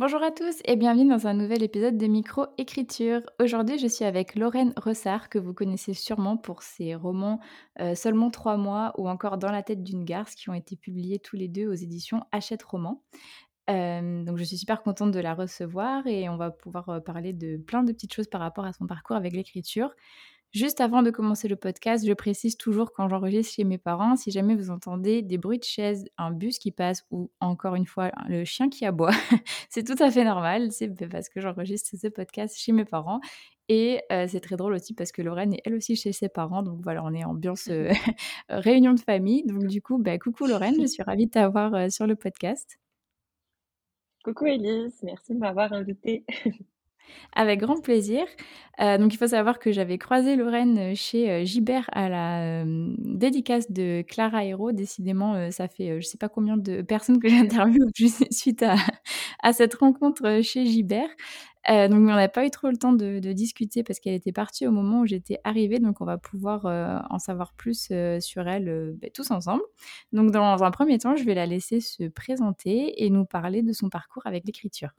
Bonjour à tous et bienvenue dans un nouvel épisode de Micro-Écriture. Aujourd'hui, je suis avec Lorraine Ressard, que vous connaissez sûrement pour ses romans euh, Seulement trois mois ou encore Dans la tête d'une garce, qui ont été publiés tous les deux aux éditions Hachette Roman. Euh, donc je suis super contente de la recevoir et on va pouvoir euh, parler de plein de petites choses par rapport à son parcours avec l'écriture. Juste avant de commencer le podcast, je précise toujours quand j'enregistre chez mes parents, si jamais vous entendez des bruits de chaises, un bus qui passe ou encore une fois le chien qui aboie, c'est tout à fait normal. C'est parce que j'enregistre ce podcast chez mes parents. Et euh, c'est très drôle aussi parce que Lorraine est elle aussi chez ses parents. Donc voilà, on est ambiance euh, réunion de famille. Donc du coup, bah, coucou Lorraine, je suis ravie de t'avoir euh, sur le podcast. Coucou Elise, merci de m'avoir invitée. Avec grand plaisir. Euh, donc, il faut savoir que j'avais croisé Lorraine euh, chez euh, Gibert à la dédicace de Clara Hero. Décidément, ça fait je ne sais pas combien de personnes que j'interviewe suite à, cette rencontre chez Gibert. donc, on n'a pas eu trop le temps de, discuter parce qu'elle était partie au moment où j'étais arrivée. Donc, on va pouvoir en savoir plus sur elle bah, tous ensemble. Donc, dans un premier temps, je vais la laisser se présenter et nous parler de son parcours avec l'écriture.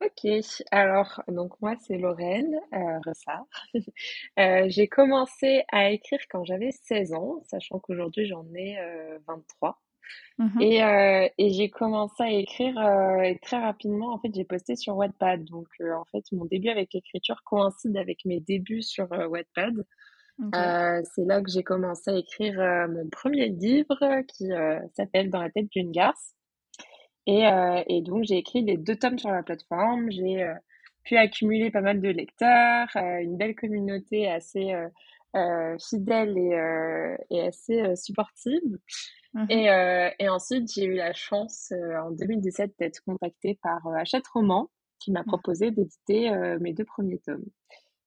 Ok, alors donc moi c'est Lorraine euh, Ressard. Euh, j'ai commencé à écrire quand j'avais 16 ans, sachant qu'aujourd'hui j'en ai 23. Euh, mmh et, euh, et j'ai commencé à écrire et très rapidement, en fait j'ai posté sur Wattpad. Donc en fait mon début avec l'écriture coïncide avec mes débuts sur Wattpad. c'est là que j'ai commencé à écrire mon premier livre qui s'appelle Dans la tête d'une garce. Et, euh, et donc, j'ai écrit les deux tomes sur la plateforme. J'ai euh, pu accumuler pas mal de lecteurs, euh, une belle communauté assez fidèle et, et assez supportive. Mmh et, et, ensuite, j'ai eu la chance en 2017 d'être contactée par Hachette Roman qui m'a mmh. proposé d'éditer mes deux premiers tomes.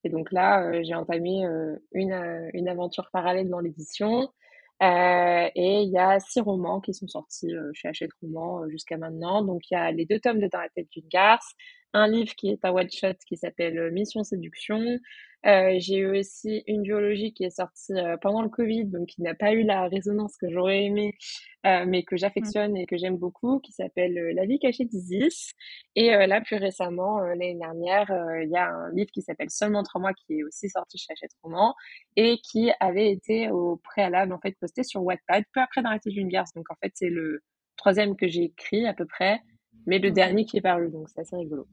Et donc là, j'ai entamé une, une aventure parallèle dans l'édition. Euh, et il y a six romans qui sont sortis euh, chez Hachette Romans euh, jusqu'à maintenant. Donc il y a les deux tomes de Dans la tête d'une garce, un livre qui est un one shot qui s'appelle Mission Séduction, euh, j'ai eu aussi une biologie qui est sortie euh, pendant le Covid, donc qui n'a pas eu la résonance que j'aurais aimé, euh, mais que j'affectionne et que j'aime beaucoup, qui s'appelle La vie cachée d'Isis. Et là, plus récemment, l'année dernière, il y a un livre qui s'appelle Seulement trois mois, qui est aussi sorti chez Hachette Roman et qui avait été au préalable en fait posté sur Wattpad peu après dans la d'une garce. Donc en fait, c'est le troisième que j'ai écrit à peu près, mais le dernier qui est paru, donc c'est assez rigolo.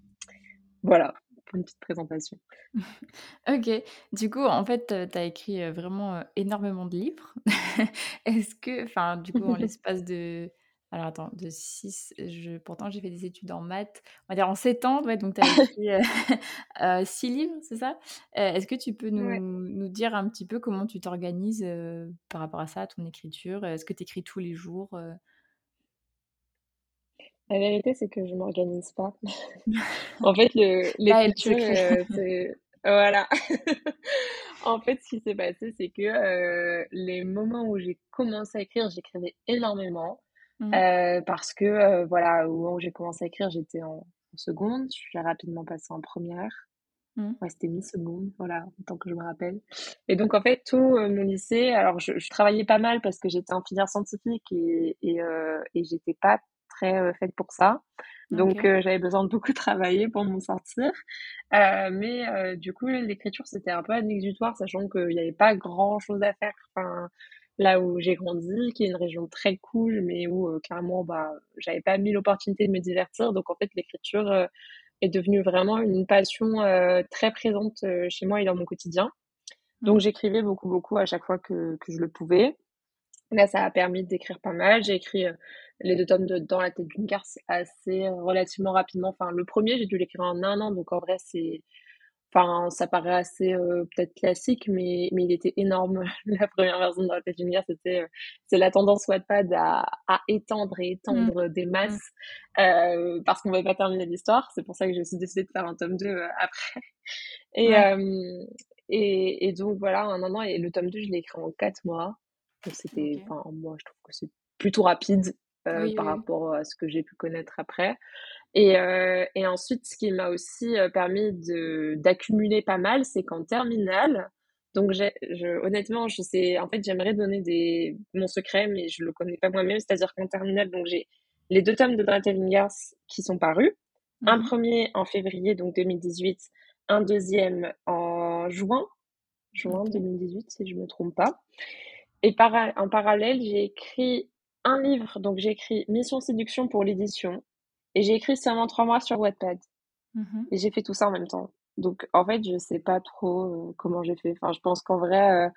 Voilà une petite présentation. ok, du coup, en fait, tu as écrit vraiment énormément de livres. Est-ce que, enfin, du coup, en l'espace de. Alors attends, de 6, je... pourtant j'ai fait des études en maths, on va dire en 7 ans, ouais, donc tu as écrit 6 livres, c'est ça? Est-ce que tu peux nous, nous, dire un petit peu comment tu t'organises par rapport à ça, à ton écriture? Est-ce que tu écris tous les jours la vérité, c'est que je m'organise pas. en fait, le, l'écriture, euh, c'est... Voilà. en fait, ce qui s'est passé, c'est que euh, les moments où j'ai commencé à écrire, j'écrivais énormément. Mmh. Euh, parce que, voilà, au moment où j'ai commencé à écrire, j'étais en, seconde. Je suis rapidement passée en première. Mmh. Ouais, c'était mi-seconde, voilà, tant que je me rappelle. Et donc, en fait, tout mon lycée, alors je, je, travaillais pas mal parce que j'étais en filière scientifique et, et, et j'étais pas euh, faite pour ça. Donc euh, j'avais besoin de beaucoup travailler pour m'en sortir. Euh, mais du coup, l'écriture, c'était un peu un exutoire, sachant qu'il n'y avait pas grand-chose à faire. Enfin, là où j'ai grandi, qui est une région très cool, mais où carrément, bah, j'avais pas mis l'opportunité de me divertir. Donc en fait, l'écriture est devenue vraiment une passion très présente chez moi et dans mon quotidien. Donc mmh. j'écrivais beaucoup, beaucoup à chaque fois que, que je le pouvais. Là, ça a permis d'écrire pas mal. J'ai écrit les deux tomes de Dans la tête d'une garce assez euh, relativement rapidement. Enfin, le premier, j'ai dû l'écrire en un an, donc en vrai, c'est. Enfin, ça paraît assez euh, peut-être classique, mais, mais il était énorme. la première version de Dans la tête d'une garce, c'était. Euh, c'est la tendance Wattpad à, à étendre et étendre mmh. des mmh. masses euh, parce qu'on ne va pas terminer l'histoire. C'est pour ça que j'ai aussi décidé de faire un tome 2 après. Et, et, et, donc voilà, en un an, et le tome 2, je l'ai écrit en quatre mois. C'était, enfin, moi, je trouve que c'est plutôt rapide euh, par rapport à ce que j'ai pu connaître après. Et, euh, et ensuite, ce qui m'a aussi permis d'accumuler pas mal, c'est qu'en terminale, donc je, honnêtement, je sais, en fait, j'aimerais donner des mon secret, mais je le connais pas moi-même. C'est-à-dire qu'en terminale, donc j'ai les deux tomes de Garth qui sont parus, un mmh premier en février donc 2018, un deuxième en juin, juin 2018 si je me trompe pas. Et en parallèle, j'ai écrit un livre, donc j'ai écrit Mission Séduction pour l'édition, et j'ai écrit seulement trois mois sur Wattpad. Mmh et j'ai fait tout ça en même temps. Donc en fait, je sais pas trop euh, comment j'ai fait. Enfin, je pense qu'en vrai, euh,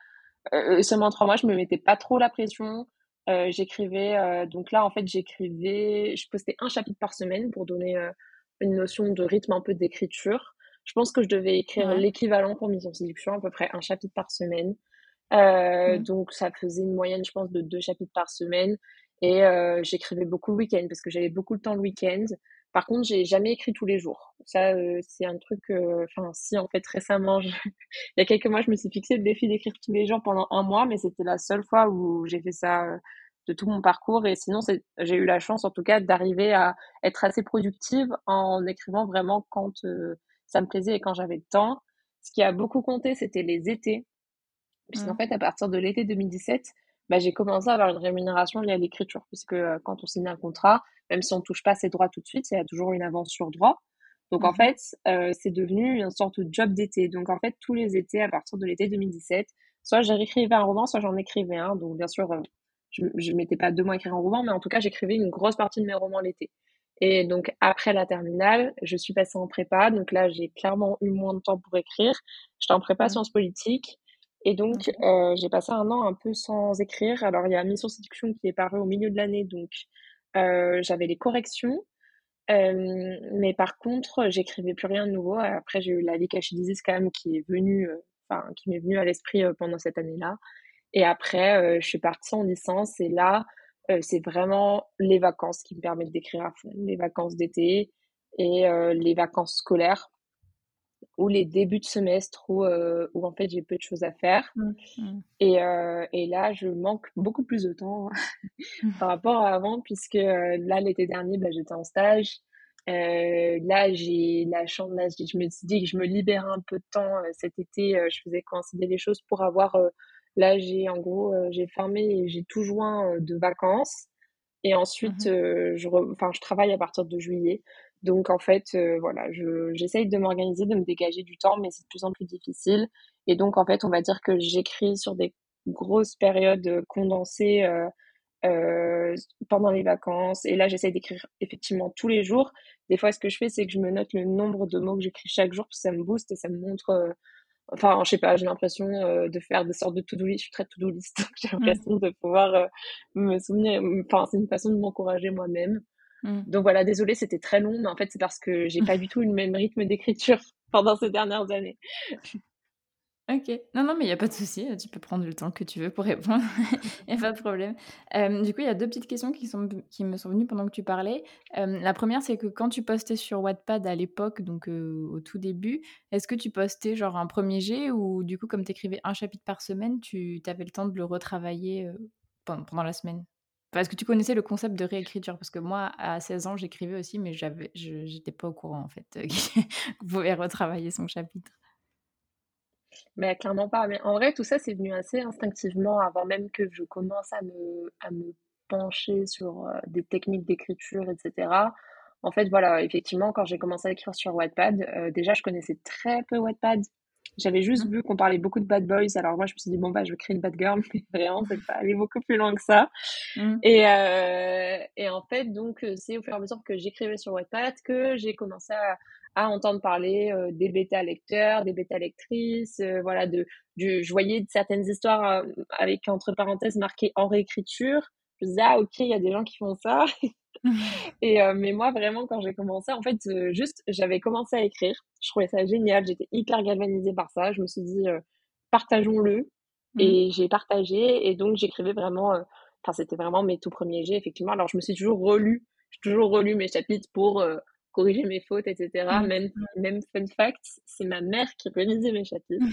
euh, seulement trois mois, je me mettais pas trop la pression. j'écrivais, donc là en fait, j'écrivais, je postais un chapitre par semaine pour donner une notion de rythme un peu d'écriture. Je pense que je devais écrire l'équivalent pour Mission Séduction, à peu près un chapitre par semaine. Euh, mmh. Donc ça faisait une moyenne, je pense, de deux chapitres par semaine. Et euh, j'écrivais beaucoup le week-end parce que j'avais beaucoup le temps le week-end. Par contre, j'ai jamais écrit tous les jours. Ça, euh, c'est un truc. Enfin, si en fait récemment, il y a quelques mois, je me suis fixé le défi d'écrire tous les jours pendant un mois, mais c'était la seule fois où j'ai fait ça de tout mon parcours. Et sinon, j'ai eu la chance, en tout cas, d'arriver à être assez productive en écrivant vraiment quand ça me plaisait et quand j'avais le temps. Ce qui a beaucoup compté, c'était les étés. Puisqu'en mmh. fait, à partir de l'été 2017, bah, j'ai commencé à avoir une rémunération liée à l'écriture. Puisque euh, quand on signe un contrat, même si on ne touche pas ses droits tout de suite, il y a toujours une avance sur droit. Donc en mmh fait, euh, c'est devenu une sorte de job d'été. Donc en fait, tous les étés, à partir de l'été 2017, soit j'écrivais un roman, soit j'en écrivais un. Donc bien sûr, euh, je ne mettais pas deux mois à écrire un roman, mais en tout cas, j'écrivais une grosse partie de mes romans l'été. Et donc après la terminale, je suis passée en prépa. Donc là, j'ai clairement eu moins de temps pour écrire. J'étais en prépa mmh. sciences politiques. Et donc, euh, j'ai passé un an un peu sans écrire. Alors, il y a Mission Séduction qui est paru au milieu de l'année, donc euh, j'avais les corrections. Euh, mais par contre, j'écrivais plus rien de nouveau. Après, j'ai eu la Likashi Disease quand même qui est venue, enfin, qui m'est venue à l'esprit pendant cette année-là. Et après, je suis partie en licence et là, c'est vraiment les vacances qui me permettent d'écrire à fond. Les vacances d'été et les vacances scolaires ou les débuts de semestre où, euh, où en fait j'ai peu de choses à faire. Mmh, mmh. Et, euh, et, là, je manque beaucoup plus de temps par rapport à avant, puisque euh, là, l'été dernier, bah, j'étais en stage. là, j'ai la chance, là, je me suis dit que je me libérais un peu de temps cet été. je faisais coïncider les choses pour avoir. là, j'ai en gros, j'ai fermé et j'ai tout joint de vacances. Et ensuite, mmh je, je travaille à partir de juillet. Donc en fait, euh, voilà, j'essaye de m'organiser, de me dégager du temps, mais c'est de plus en plus difficile. Et donc en fait, on va dire que j'écris sur des grosses périodes euh, condensées euh, euh, pendant les vacances. Et là, j'essaye d'écrire effectivement tous les jours. Des fois, ce que je fais, c'est que je me note le nombre de mots que j'écris chaque jour, parce que ça me booste et ça me montre. enfin, je sais pas, j'ai l'impression de faire des sortes de to-do list. Je suis très to-do list. j'ai mmh. l'impression de pouvoir me souvenir. Enfin, c'est une façon de m'encourager moi-même. Mmh. Donc voilà, désolé, c'était très long, mais en fait, c'est parce que j'ai pas du tout le même rythme d'écriture pendant ces dernières années. Ok, non, non, mais il n'y a pas de souci, tu peux prendre le temps que tu veux pour répondre, il n'y a pas de problème. du coup, il y a deux petites questions qui, sont, qui me sont venues pendant que tu parlais. la première, c'est que quand tu postais sur Wattpad à l'époque, donc au tout début, est-ce que tu postais genre un premier jet ou du coup, comme tu écrivais un chapitre par semaine, tu avais le temps de le retravailler pendant la semaine? Parce que tu connaissais le concept de réécriture Parce que moi, à 16 ans, j'écrivais aussi, mais je n'étais pas au courant, en fait, qu'on pouvait retravailler son chapitre. Mais clairement pas. Mais en vrai, tout ça, c'est venu assez instinctivement avant même que je commence à me, à me pencher sur euh, des techniques d'écriture, etc. En fait, voilà, effectivement, quand j'ai commencé à écrire sur Wattpad, euh, déjà, je connaissais très peu Wattpad. J'avais juste mmh. vu qu'on parlait beaucoup de bad boys. Alors moi, je me suis dit, bon, bah, je vais créer une bad girl. Mais vraiment, c'est pas aller beaucoup plus loin que ça. Mmh. Et, euh, et en fait, donc, euh, c'est au fur et à mesure que j'écrivais sur Wattpad que j'ai commencé à, à, entendre parler euh, des bêta lecteurs, des bêta lectrices, euh, voilà, de, du, je voyais certaines histoires avec, entre parenthèses, marquées en réécriture. Je me disais, ah, ok, il y a des gens qui font ça. et euh, mais moi vraiment quand j'ai commencé en fait euh, juste j'avais commencé à écrire. Je trouvais ça génial. J'étais hyper galvanisée par ça. Je me suis dit euh, partageons-le. Mmh. et j'ai partagé. Et donc j'écrivais vraiment enfin c'était vraiment mes tout premiers jets effectivement. Alors je me suis toujours relu j'ai toujours relu mes chapitres pour corriger mes fautes etc mmh. même même fun fact c'est ma mère qui relisait mes chapitres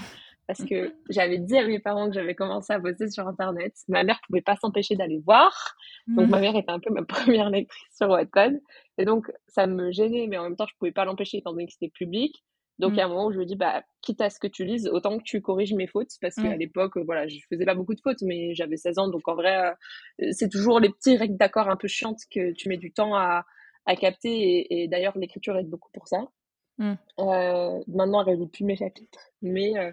parce que j'avais dit à mes parents que j'avais commencé à bosser sur Internet. Ma mère pouvait pas s'empêcher d'aller voir. Donc, ma mère était un peu ma première lectrice sur Wattpad. Et donc, ça me gênait, mais en même temps, je pouvais pas l'empêcher étant donné que c'était public. Donc, il y a un moment où je me dis, bah, quitte à ce que tu lises, autant que tu corriges mes fautes, parce qu'à l'époque, voilà, je faisais pas beaucoup de fautes, mais j'avais 16 ans, donc en vrai, euh, c'est toujours les petits règles d'accord un peu chiantes que tu mets du temps à, à capter, et, d'ailleurs, l'écriture aide beaucoup pour ça. Euh, maintenant, elle relit plus mes chapitres, mais, euh,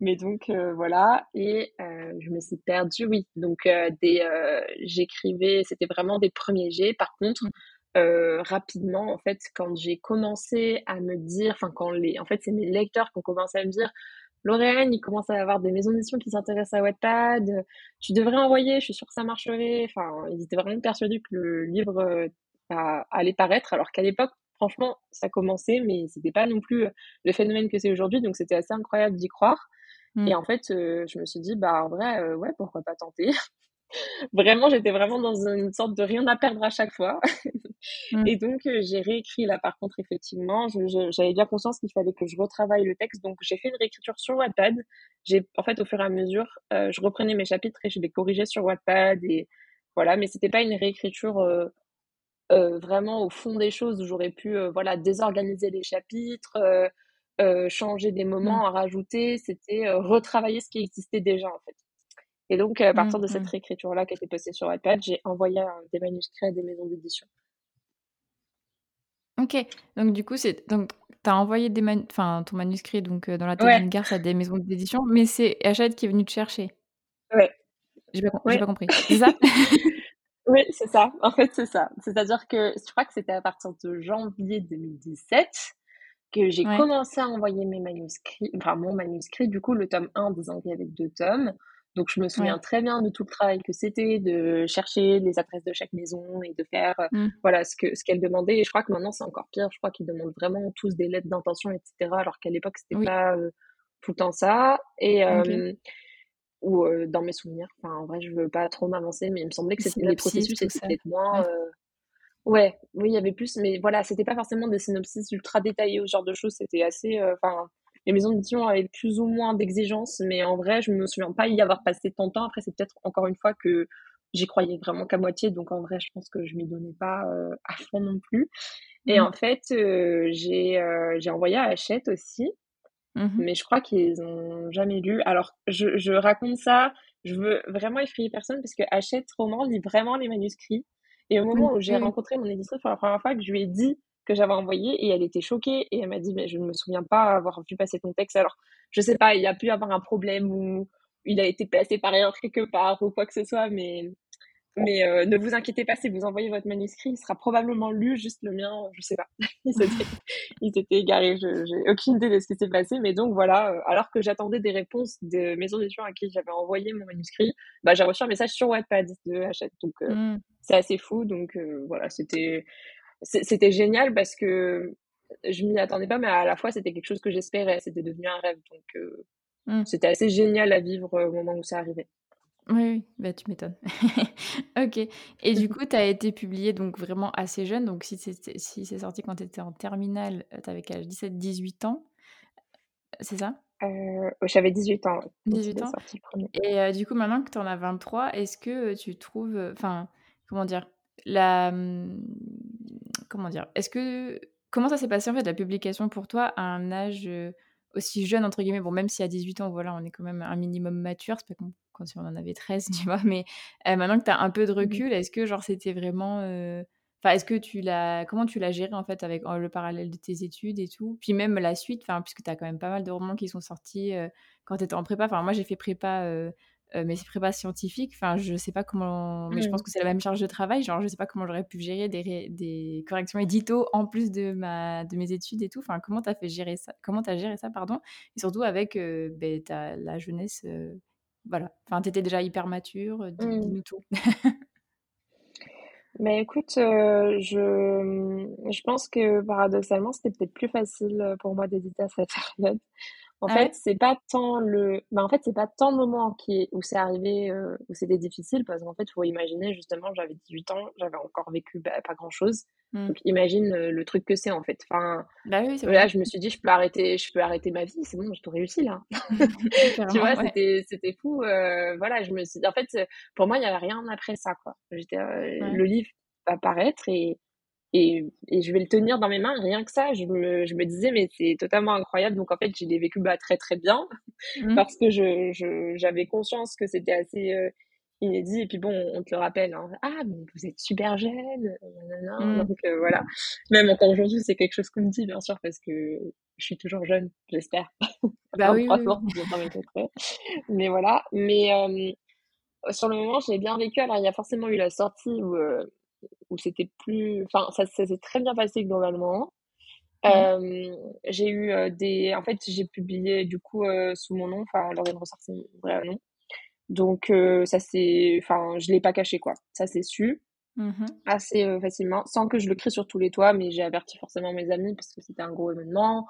mais donc voilà, et je me suis perdue, oui. Donc, des, j'écrivais, c'était vraiment des premiers jets. Par contre, euh, rapidement, en fait, quand j'ai commencé à me dire, enfin, quand les, en fait, c'est mes lecteurs qui ont commencé à me dire, Lorraine, il commence à avoir des maisons d'édition qui s'intéressent à Wattpad, tu devrais envoyer, je suis sûre que ça marcherait. Enfin, ils étaient vraiment persuadés que le livre euh, allait paraître, alors qu'à l'époque, franchement, ça commençait, mais c'était pas non plus le phénomène que c'est aujourd'hui, donc c'était assez incroyable d'y croire. Et mmh. en fait, euh, je me suis dit, bah, en vrai, ouais, pourquoi pas tenter? Vraiment, j'étais vraiment dans une sorte de rien à perdre à chaque fois. Mmh. Et donc, euh, j'ai réécrit là, par contre, effectivement, j'avais bien conscience qu'il fallait que je retravaille le texte. Donc, j'ai fait une réécriture sur Wattpad. J'ai, en fait, au fur et à mesure, euh, je reprenais mes chapitres et je les corrigeais sur Wattpad. Et voilà, mais c'était pas une réécriture euh, vraiment au fond des choses où j'aurais pu, voilà, désorganiser les chapitres, changer des moments, mmh. à rajouter. C'était retravailler ce qui existait déjà, en fait. Et donc, à partir de cette mmh, mmh. réécriture-là qui a été postée sur iPad, j'ai envoyé des manuscrits à des maisons d'édition. Ok, donc du coup, c'est donc tu as envoyé des enfin, ton manuscrit donc, dans la tête d'une garce à des maisons d'édition, mais c'est Hachette qui est venu te chercher Ouais. J'ai pas, pas compris. C'est ça? Oui, c'est ça. En fait, c'est ça. C'est-à-dire que je crois que c'était à partir de janvier 2017 que j'ai commencé à envoyer mes manuscrits, enfin mon manuscrit, du coup, le tome 1 des Anglais avec deux tomes. Donc, je me souviens très bien de tout le travail que c'était, de chercher les adresses de chaque maison et de faire euh, mmh. voilà ce que ce qu'elle demandait. Et je crois que maintenant, c'est encore pire. Je crois qu'ils demandent vraiment tous des lettres d'intention, etc. Alors qu'à l'époque, c'était pas euh, tout le temps ça. Et ou euh, dans mes souvenirs. Enfin, en vrai, je veux pas trop m'avancer, mais il me semblait que c'était le processus était peut-être moins. Ouais. Oui, il y avait plus, mais voilà, c'était pas forcément des synopsis ultra détaillés ou ce genre de choses. C'était assez, enfin les maisons d'édition avaient plus ou moins d'exigences, mais en vrai, je me souviens pas y avoir passé tant de temps. Après, c'est peut-être encore une fois que j'y croyais vraiment qu'à moitié, donc en vrai, je pense que je m'y donnais pas euh, à fond non plus. Et mmh. en fait, euh, j'ai euh, j'ai envoyé à Hachette aussi, mmh mais je crois qu'ils ont jamais lu. Alors, je, je raconte ça, je veux vraiment effrayer personne parce que Hachette Roman lit vraiment les manuscrits. Et au moment où j'ai rencontré mon éditrice pour la première fois, que je lui ai dit que j'avais envoyé et elle était choquée et elle m'a dit mais je ne me souviens pas avoir vu passer ton texte. Alors je sais pas il y a pu avoir un problème ou il a été placé par ailleurs quelque part ou quoi que ce soit mais mais euh, ne vous inquiétez pas si vous envoyez votre manuscrit il sera probablement lu juste le mien je sais pas. Il s'était égaré je j'ai aucune idée de ce qui s'est passé mais donc voilà euh, alors que j'attendais des réponses de maisons d'édition à qui j'avais envoyé mon manuscrit bah j'ai reçu un message sur Wattpad de Hachette donc euh, mmh. C'est assez fou donc voilà c'était c'était génial parce que je m'y attendais pas, mais à la fois c'était quelque chose que j'espérais, c'était devenu un rêve. Donc euh, mmh. c'était assez génial à vivre euh, au moment où ça arrivait. Oui, oui, bah, tu m'étonnes. ok. Et du coup, tu as été publié donc vraiment assez jeune. Donc si c'est si sorti quand tu étais en terminale, euh, tu avais 17-18 ans, c'est ça? J'avais 18 ans. 18 ans. Et du coup, maintenant que tu en as 23, est-ce que tu trouves, enfin, comment dire, la, mmh, comment dire Est-ce que comment ça s'est passé en fait la publication pour toi à un âge aussi jeune entre guillemets? Bon, même si à 18 ans, voilà, on est quand même un minimum mature, c'est pas comme quand on en avait 13, tu vois. Mais maintenant que tu as un peu de mmh recul, est-ce que genre c'était vraiment Enfin, est-ce que tu l'as, comment tu l'as géré en fait avec le parallèle de tes études et tout, puis même la suite, enfin, puisque tu as quand même pas mal de romans qui sont sortis quand tu étais en prépa. Enfin, moi j'ai fait prépa euh, mais c'est prépa scientifique. Enfin, je sais pas comment, mais je pense mmh. que c'est la même charge de travail. Genre, je sais pas comment j'aurais pu gérer des, des corrections édito en plus de ma de mes études et tout. Enfin, comment t'as fait gérer ça Comment t'as géré ça, pardon? Et surtout avec euh, ben, la jeunesse. Euh, voilà. Enfin, t'étais déjà hyper mature. Mmh. Dis-nous tout. Mais écoute, je, je pense que paradoxalement, c'était peut-être plus facile pour moi d'éditer à cette période. En ah fait, c'est pas tant le, bah, en fait, c'est pas tant le moment qui où c'est arrivé, euh, où c'était difficile, parce qu'en fait, faut imaginer, justement, j'avais 18 ans, j'avais encore vécu bah, pas grand chose. Mmh. Donc, imagine euh, le truc que c'est, en fait. Enfin, bah oui, là, je me suis dit, je peux arrêter, je peux arrêter ma vie, c'est bon, j'ai tout réussi, là. tu vois, c'était, c'était fou. Euh, voilà, je me suis dit, en fait, pour moi, il n'y avait rien après ça, quoi. J'étais, le livre va paraître et, et, et, je vais le tenir dans mes mains. Rien que ça, je me, je me disais, mais c'est totalement incroyable. Donc, en fait, j'ai vécu bah, très, très bien mmh. parce que je, j'avais conscience que c'était assez euh, inédit. Et puis, bon, on te le rappelle. Hein. ah, mais vous êtes super jeune. Mmh. Donc, euh, voilà. Même encore aujourd'hui, c'est quelque chose qu'on me dit, bien sûr, parce que je suis toujours jeune, j'espère. Bah oui, oui. Mais voilà. Mais euh, sur le moment, je l'ai bien vécu. Alors, il y a forcément eu la sortie où où c'était plus. Enfin, ça, ça s'est très bien passé globalement. Euh, j'ai eu euh, des. En fait, j'ai publié du coup euh, sous mon nom, enfin, Lauriane Ressart, c'est mon vrai nom. Donc, ça c'est. Enfin, je l'ai pas caché quoi. Ça s'est su mmh assez facilement, sans que je le crie sur tous les toits, mais j'ai averti forcément mes amis parce que c'était un gros événement.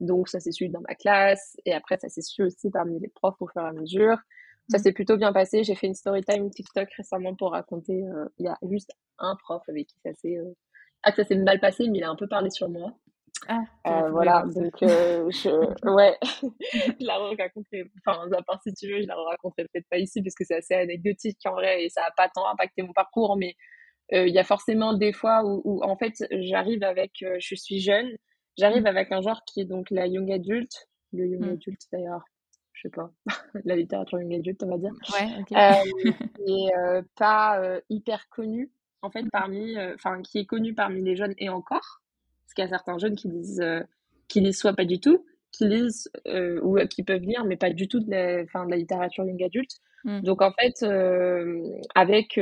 Donc, ça s'est su dans ma classe. Et après, ça s'est su aussi parmi les profs au fur et à mesure. Ça mmh. s'est plutôt bien passé. J'ai fait une story time TikTok récemment pour raconter. Euh, il y a juste un prof avec qui ça s'est euh... ah, ça s'est mal passé, mais il a un peu parlé sur moi. Ah, euh, voilà, donc euh, je, ouais, je la raconterai, enfin, à part si tu veux, je la raconterai peut-être pas ici parce que c'est assez anecdotique en vrai et ça a pas tant impacté mon parcours, mais il y a forcément des fois où, où en fait j'arrive avec, je suis jeune, j'arrive mmh. avec un genre qui est donc la young adulte, le young mmh. adulte d'ailleurs, je sais pas, la littérature young adulte, on va dire. Ouais, euh, et euh, pas euh, hyper connu, en fait, parmi, euh, enfin, qui est connu parmi les jeunes et encore. Parce qu'il y a certains jeunes qui lisent, qui lisent soit pas du tout, qui lisent ou qui peuvent lire, mais pas du tout de la, de la littérature young adulte. Mmh. Donc, en fait, avec,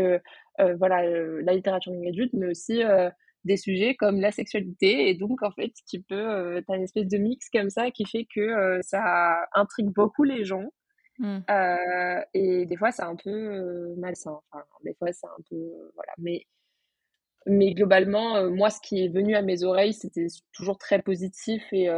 voilà, la littérature young adulte, mais aussi des sujets comme la sexualité et donc en fait tu peux euh, as une espèce de mix comme ça qui fait que euh, ça intrigue beaucoup les gens. Mmh. euh, et des fois c'est un peu malsain. Enfin des fois c'est un peu voilà. Mais mais globalement moi ce qui est venu à mes oreilles c'était toujours très positif et,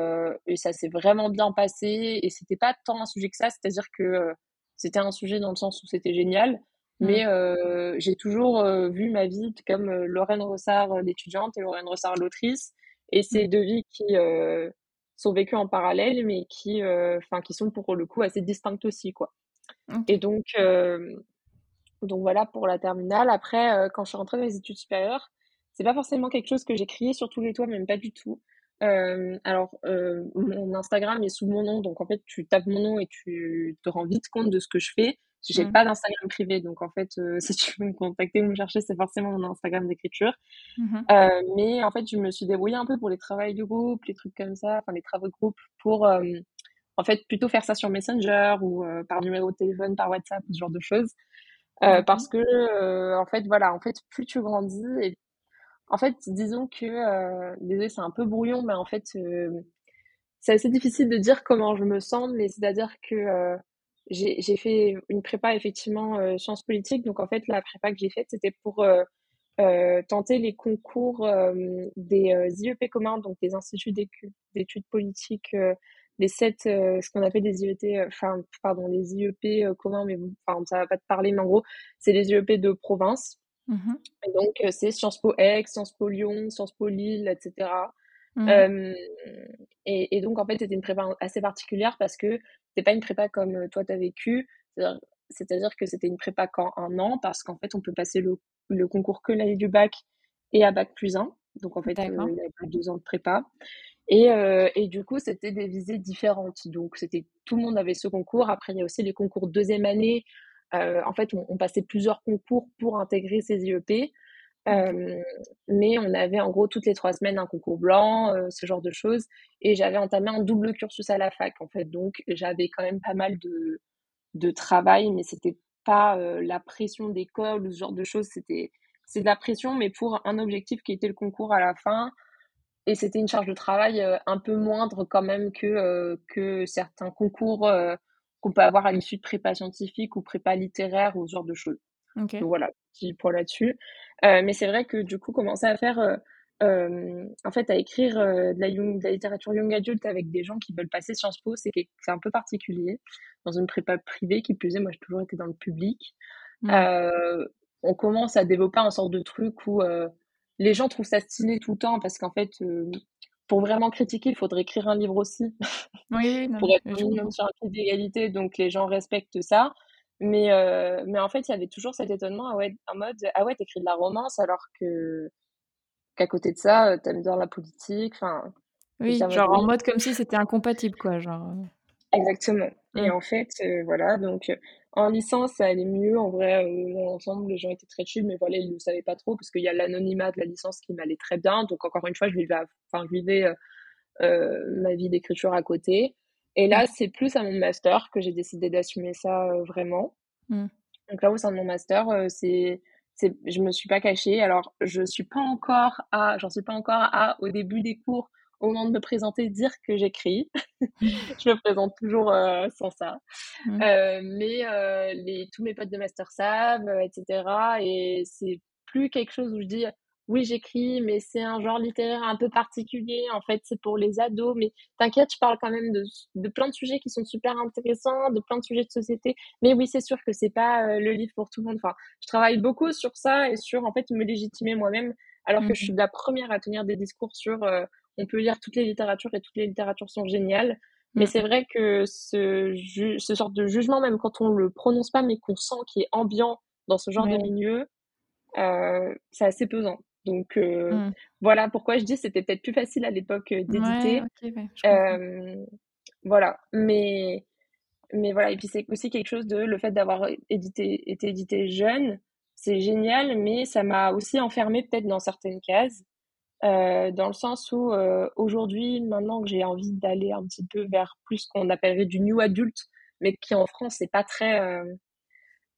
et ça s'est vraiment bien passé. Et c'était pas tant un sujet que ça. C'est à dire que c'était un sujet dans le sens où c'était génial mais euh, j'ai toujours euh, vu ma vie comme euh, Lorraine Rossard, l'étudiante, et Lorraine Rossard, l'autrice. Et c'est mmh. deux vies qui sont vécues en parallèle, mais qui, enfin, qui sont pour le coup assez distinctes aussi, quoi. Et donc, donc voilà pour la terminale. Après, quand je suis rentrée dans les études supérieures, c'est pas forcément quelque chose que j'ai crié sur tous les toits, même pas du tout. alors, mon Instagram est sous mon nom, donc en fait, tu tapes mon nom et tu te rends vite compte de ce que je fais. J'ai mmh. pas d'Instagram privé, donc en fait, euh, si tu veux me contacter ou me chercher, c'est forcément mon Instagram d'écriture. Mmh euh, mais en fait, je me suis débrouillée un peu pour les travaux de groupe, les trucs comme ça, enfin les travaux de groupe, pour euh, en fait plutôt faire ça sur Messenger ou par numéro de téléphone, par WhatsApp, ce genre de choses. Parce que en fait, voilà, en fait, plus tu grandis et en fait, disons que désolé, c'est un peu brouillon, mais en fait, c'est assez difficile de dire comment je me sens, mais c'est-à-dire que j'ai fait une prépa effectivement euh, sciences politiques. Donc en fait, la prépa que j'ai faite, c'était pour euh, euh, tenter les concours des IEP communs, donc des instituts d'études politiques, les sept, ce qu'on appelle des IET, enfin pardon, les IEP communs, mais enfin ça va pas te parler, mais en gros, c'est les IEP de province. Mmh Et donc c'est Sciences Po Aix, Sciences Po Lyon, Sciences Po Lille, etc. Mmh. et, et, donc, en fait, c'était une prépa assez particulière parce que c'est pas une prépa comme toi, tu as vécu. C'est-à-dire que c'était une prépa qu'en un an parce qu'en fait, on peut passer le, le concours que l'année du bac et à bac plus 1. Donc, en fait, il y avait deux ans de prépa. Et, euh, et du coup, c'était des visées différentes. Donc, c'était tout le monde avait ce concours. Après, il y a aussi les concours deuxième année. En fait, on, on, passait plusieurs concours pour intégrer ces IEP. Euh, mais on avait en gros toutes les trois semaines un concours blanc, euh, ce genre de choses. Et j'avais entamé un double cursus à la fac, en fait. Donc, j'avais quand même pas mal de, de travail, mais c'était pas euh, la pression d'école ou ce genre de choses. C'était c'est de la pression, mais pour un objectif qui était le concours à la fin. Et c'était une charge de travail un peu moindre quand même que, que certains concours qu'on peut avoir à l'issue de prépa scientifique ou prépa littéraire ou ce genre de choses. Donc voilà, petit point là-dessus. Euh, mais c'est vrai que du coup, commencer à faire euh, en fait, à écrire de, la de, la littérature young adulte avec des gens qui veulent passer Sciences Po, c'est un peu particulier. Dans une prépa privée, qui plus est, moi j'ai toujours été dans le public. on commence à développer un sorte de truc où les gens trouvent ça stylé tout le temps parce qu'en fait, pour vraiment critiquer, il faudrait écrire un livre aussi. Oui, pour être minimum sur un pied d'égalité, donc les gens respectent ça. Mais, euh, mais en fait, il y avait toujours cet étonnement, ah ouais, en mode, ah ouais, t'écris de la romance alors que qu'à côté de ça, euh, t'aimes bien la politique. Enfin, oui, genre en mode comme si c'était incompatible, quoi. Genre... Euh. Exactement. Et mmh. en fait, voilà, donc en licence, ça allait mieux. En vrai, dans l'ensemble, les gens étaient très chill, mais voilà, ils ne le savaient pas trop parce qu'il y a l'anonymat de la licence qui m'allait très bien. Donc, encore une fois, je vivais, enfin, je vivais ma vie d'écriture à côté. Et là, mmh. c'est plus à mon master que j'ai décidé d'assumer ça vraiment. Mmh. Donc là, au sein de mon master, c'est c'est je me suis pas cachée alors je suis pas encore à j'en suis pas encore à au début des cours au moment de me présenter, dire que j'écris. je me présente toujours euh, sans ça. Mmh. Euh, mais euh, les, tous mes potes de master savent, etc. Et c'est plus quelque chose où je dis oui, j'écris, mais c'est un genre littéraire un peu particulier. En fait, c'est pour les ados. Mais t'inquiète, je parle quand même de, de, plein de sujets qui sont super intéressants, de plein de sujets de société. Mais oui, c'est sûr que c'est pas le livre pour tout le monde. Enfin, je travaille beaucoup sur ça et sur, en fait, me légitimer moi-même, alors que je suis mmh. la première à tenir des discours sur on peut lire toutes les littératures et toutes les littératures sont géniales. Mais mm. c'est vrai que ce, ce sort de jugement, même quand on le prononce pas, mais qu'on sent qui est ambiant dans ce genre de milieu, euh, c'est assez pesant. Donc euh, mm. voilà pourquoi je dis c'était peut-être plus facile à l'époque euh, d'éditer. voilà, mais mais voilà et puis c'est aussi quelque chose de le fait d'avoir édité été édité jeune, c'est génial, mais ça m'a aussi enfermé peut-être dans certaines cases. Euh, dans le sens où euh, aujourd'hui, maintenant que j'ai envie d'aller un petit peu vers plus ce qu'on appellerait du new adulte, mais qui en France n'est pas très, euh...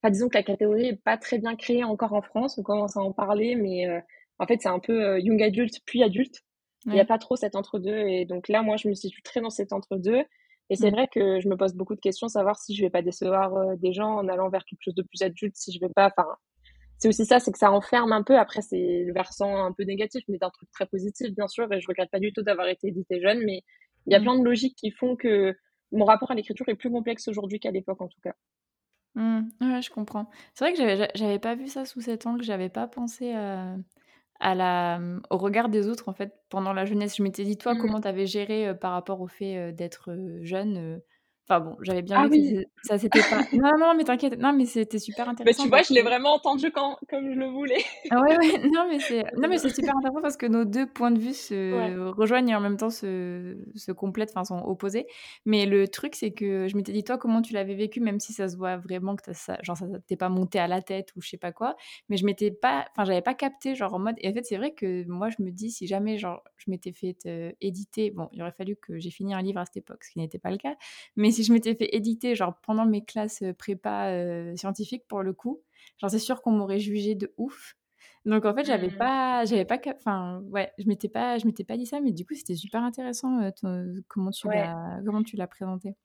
enfin disons que la catégorie est pas très bien créée encore en France. On commence à en parler, mais euh, en fait c'est un peu euh, young adulte puis adulte. Il n'y a pas trop cet entre-deux, et donc là moi je me situe très dans cet entre-deux. Et c'est mmh. vrai que je me pose beaucoup de questions, savoir si je vais pas décevoir des gens en allant vers quelque chose de plus adulte, si je vais pas, enfin c'est aussi ça, c'est que ça enferme un peu. Après, c'est le versant un peu négatif, mais d'un truc très positif, bien sûr. Et je regrette pas du tout d'avoir été édité jeune, mais il y a mmh. plein de logiques qui font que mon rapport à l'écriture est plus complexe aujourd'hui qu'à l'époque, en tout cas. Mmh. Ouais, je comprends. C'est vrai que j'avais, pas vu ça sous cet angle, j'avais pas pensé à, à la, au regard des autres, en fait, pendant la jeunesse. Je m'étais dit, toi, mmh. comment tu avais géré euh, par rapport au fait euh, d'être jeune Enfin bon, j'avais bien ah vu que ça c'était pas. Non, non, mais t'inquiète. Non, mais c'était super intéressant. Mais tu vois, je l'ai vraiment entendu quand, comme je le voulais. Ah ouais, ouais. Non, mais c'est, non, mais c'est super intéressant parce que nos deux points de vue se rejoignent et en même temps se, se complètent, enfin, sont opposés. Mais le truc, c'est que je m'étais dit, toi, comment tu l'avais vécu, même si ça se voit vraiment que ça, genre, ça t'est pas monté à la tête ou je sais pas quoi. Mais je m'étais pas, enfin, j'avais pas capté, genre, en mode. Et en fait, c'est vrai que moi, je me dis, si jamais, genre, je m'étais fait euh, éditer, bon, il aurait fallu que j'ai fini un livre à cette époque, ce qui n'était pas le cas. Mais si je m'étais fait éditer, genre pendant mes classes prépa scientifiques pour le coup, j'en sais sûr qu'on m'aurait jugé de ouf. Donc en fait, j'avais mmh. pas, j'avais pas, enfin ouais, je m'étais pas, je m'étais pas dit ça, mais du coup c'était super intéressant comment tu l'as, comment tu l'as présenté.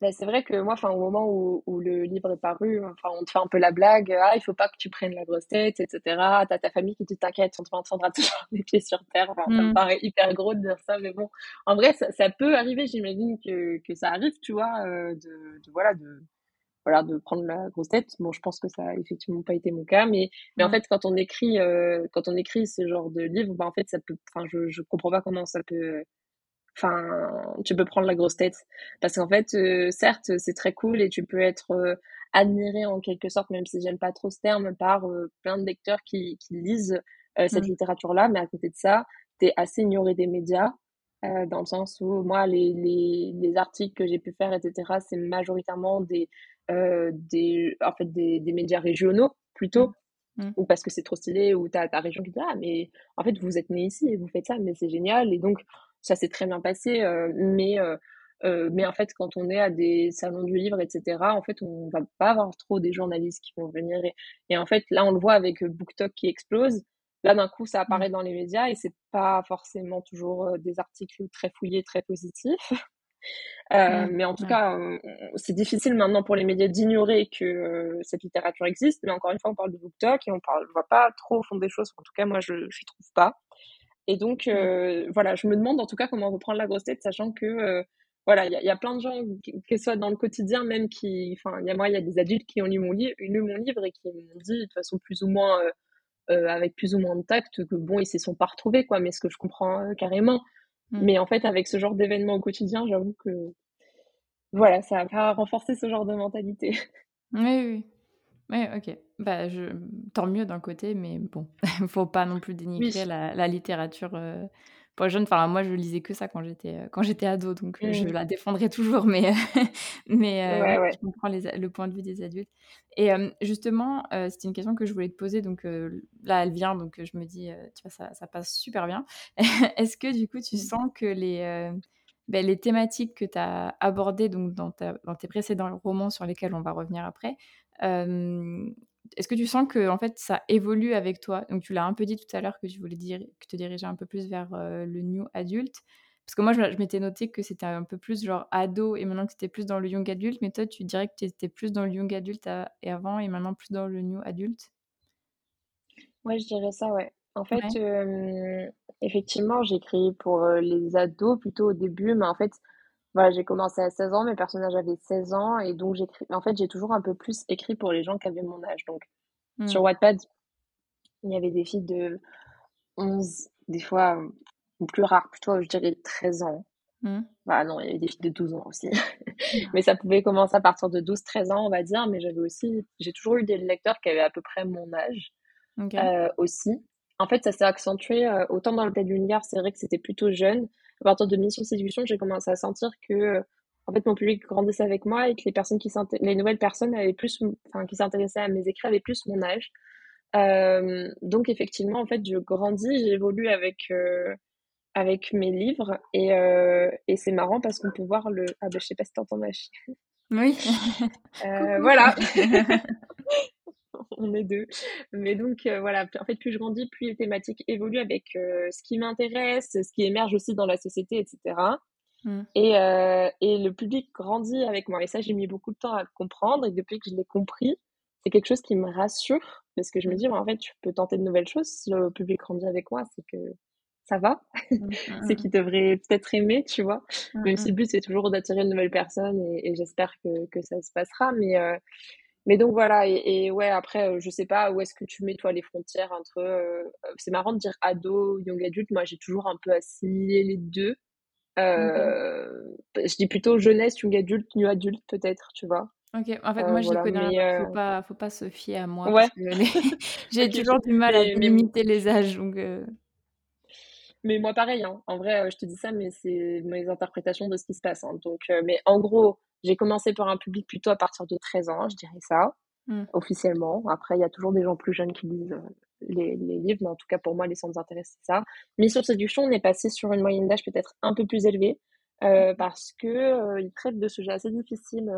Bah, c'est vrai que moi, enfin, au moment où, où, le livre est paru, enfin, on te fait un peu la blague, ah, il faut pas que tu prennes la grosse tête, etc. T'as ta famille qui te t'inquiète, on te entendra toujours les pieds sur terre. Enfin, Ça me mmh. paraît hyper gros de dire ça, mais bon, en vrai, ça, ça peut arriver. J'imagine que, que ça arrive, tu vois, euh, de, de, voilà, de voilà, de prendre la grosse tête. Bon, je pense que ça a effectivement pas été mon cas, mais, mais en mmh. fait, quand on écrit, euh, quand on écrit ce genre de livre, bah, en fait, ça peut, enfin, je, je comprends pas comment ça peut Enfin, tu peux prendre la grosse tête. Parce qu'en fait, euh, certes, c'est très cool et tu peux être euh, admiré en quelque sorte, même si j'aime pas trop ce terme, par euh, plein de lecteurs qui, qui lisent cette mmh. littérature-là. Mais à côté de ça, tu es assez ignoré des médias. dans le sens où moi, les, les, les articles que j'ai pu faire, etc., c'est majoritairement des, des, en fait, des, des médias régionaux plutôt. Mmh. ou parce que c'est trop stylé, ou t'as ta région qui dit ah mais en fait vous êtes né ici et vous faites ça, mais c'est génial et donc ça s'est très bien passé, euh, mais euh, euh, mais en fait, quand on est à des salons du livre, etc., en fait, on va pas avoir trop des journalistes qui vont venir. Et, en fait, là, on le voit avec BookTok qui explose. Là, d'un coup, ça mmh. apparaît dans les médias et c'est pas forcément toujours des articles très fouillés, très positifs. Euh, mais en tout cas, c'est difficile maintenant pour les médias d'ignorer que cette littérature existe. Mais encore une fois, on parle de BookTok et on parle, voit pas trop au fond des choses. En tout cas, moi, je ne trouve pas. Et donc, voilà, je me demande en tout cas comment reprendre la grosse tête, sachant que voilà, il y, a plein de gens, que ce soit dans le quotidien même, qui, enfin, il y a moi, il y a des adultes qui ont lu mon, livre, lu mon livre et qui m'ont dit de façon plus ou moins, euh, euh, avec plus ou moins de tact, que bon, ils s'y sont pas retrouvés, quoi, mais ce que je comprends euh, carrément. Mm. Mais en fait, avec ce genre d'événement au quotidien, j'avoue que, voilà, ça va pas renforcer ce genre de mentalité. Oui, oui. Oui, ok. Bah, je... Tant mieux d'un côté, mais bon, faut pas non plus dénigrer la, la, littérature pour les jeunes, enfin moi je lisais que ça quand j'étais euh, quand j'étais ado, donc euh, je mmh. la défendrai toujours, mais mais euh, je comprends le point de vue des adultes. Et justement, c'était une question que je voulais te poser, donc là elle vient, donc je me dis, tu vois ça, ça passe super bien. Est-ce que du coup tu mmh. sens que les ben, les thématiques que tu as abordées donc dans, ta, dans tes précédents romans sur lesquels on va revenir après, est-ce que tu sens que en fait ça évolue avec toi? Donc tu l'as un peu dit tout à l'heure que tu voulais dire que te diriger un peu plus vers le new adulte. Parce que moi, je, m'étais noté que c'était un peu plus genre ado et maintenant que c'était plus dans le young adulte. Mais toi, tu dirais que tu étais plus dans le young adulte et avant et maintenant plus dans le new adulte? Ouais, je dirais ça, ouais. En fait, effectivement, j'ai écrit pour les ados plutôt au début, mais en fait, voilà, j'ai commencé à 16 ans, mes personnages avaient 16 ans, et donc j'écris. En fait, j'ai toujours un peu plus écrit pour les gens qui avaient mon âge. Donc, mmh. sur Wattpad, il y avait des filles de 11, des fois, ou plus rare, plutôt, je dirais 13 ans. Mmh. Bah non, il y avait des filles de 12 ans aussi. mais ça pouvait commencer à partir de 12-13 ans, on va dire. Mais j'avais aussi, j'ai toujours eu des lecteurs qui avaient à peu près mon âge euh, aussi. En fait, ça s'est accentué euh, autant dans le de l'univers, c'est vrai que c'était plutôt jeune à partir de Mission Séduction, j'ai commencé à sentir que en fait mon public grandissait avec moi et que les personnes qui les nouvelles personnes avaient plus enfin qui s'intéressaient à mes écrits avaient plus mon âge. Euh, donc effectivement en fait je grandis, j'évolue avec euh, avec mes livres et, euh, et c'est marrant parce qu'on peut voir le ah ben je sais pas si t'entends ma chienne. Oui. voilà. on est deux. Mais donc euh, voilà, en fait, plus je grandis, plus les thématiques évoluent avec euh, ce qui m'intéresse, ce qui émerge aussi dans la société, etc. Et, euh, et le public grandit avec moi. Et ça, j'ai mis beaucoup de temps à comprendre. Et depuis que je l'ai compris, c'est quelque chose qui me rassure. Parce que je me dis, en fait, tu peux tenter de nouvelles choses. Si le public grandit avec moi, c'est que ça va. Mm, c'est qu'il devrait peut-être aimer, tu vois. Même si le but, c'est toujours d'attirer une nouvelle personne. Et, j'espère que, que, ça se passera. Mais mais donc voilà, et, ouais, après, euh, je sais pas où est-ce que tu mets toi les frontières entre. Euh, c'est marrant de dire ado, young adulte. Moi, j'ai toujours un peu assimilé les deux. Euh, Je dis plutôt jeunesse, young adulte, new adulte, peut-être, tu vois. Ok, en fait, moi, je connais. Mais, faut, pas, faut pas se fier à moi. Ouais. j'ai toujours du mal à limiter les âges. Donc, Mais moi, pareil, hein. en vrai, je te dis ça, mais c'est mes interprétations de ce qui se passe. Hein. Donc, mais en gros, j'ai commencé par un public plutôt à partir de 13 ans, je dirais ça, mmh. officiellement. Après, il y a toujours des gens plus jeunes qui lisent euh, les, livres, mais en tout cas, pour moi, les centres d'intérêt, c'est ça. Mission Séduction, on est passé sur une moyenne d'âge peut-être un peu plus élevée, euh, mmh. parce que euh, il traite de sujets assez difficiles,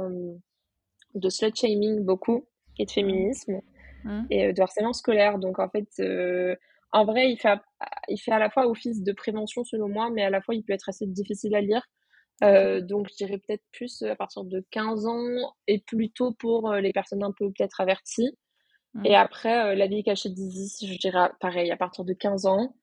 de slut-shaming beaucoup, et de féminisme, mmh. et de harcèlement scolaire. Donc, en fait, en vrai, il fait, il fait à la fois office de prévention, selon moi, mais à la fois, il peut être assez difficile à lire euh, donc, je dirais peut-être plus à partir de 15 ans et plutôt pour les personnes un peu peut-être averties. Et après, La vie cachée d'Isis, je dirais pareil, à partir de 15 ans.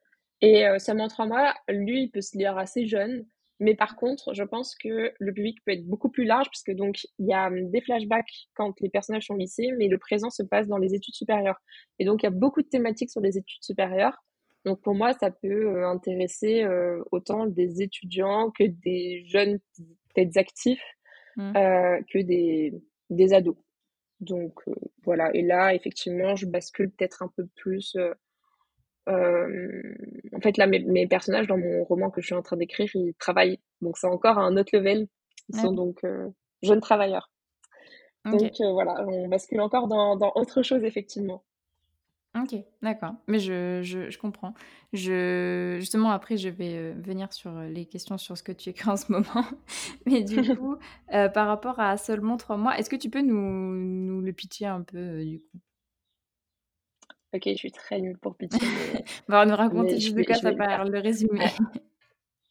Et ça montre à moi, lui, il peut se lire assez jeune. Mais par contre, je pense que le public peut être beaucoup plus large, puisque donc il y a des flashbacks quand les personnages sont au lycée, mais le présent se passe dans les études supérieures. Et donc il y a beaucoup de thématiques sur les études supérieures. Donc pour moi, ça peut euh, intéresser euh, autant des étudiants que des jeunes peut-être actifs mmh. euh, que des, des ados. Donc voilà, et là, effectivement, je bascule peut-être un peu plus. En fait, là, mes, personnages dans mon roman que je suis en train d'écrire, ils travaillent. Donc c'est encore à un autre level. Ils sont donc jeunes travailleurs. Donc voilà, on bascule encore dans, dans autre chose, effectivement. OK, d'accord. Mais je je je comprends. Je justement, après, je vais, euh, venir sur, euh, les questions sur ce que tu écris en ce moment. Mais du coup, euh, par rapport à seulement trois mois, est-ce que tu peux nous nous le pitcher un peu, du coup? OK, je suis très nulle pour pitcher, Bah, nous raconter juste de quoi ça parle, le résumé.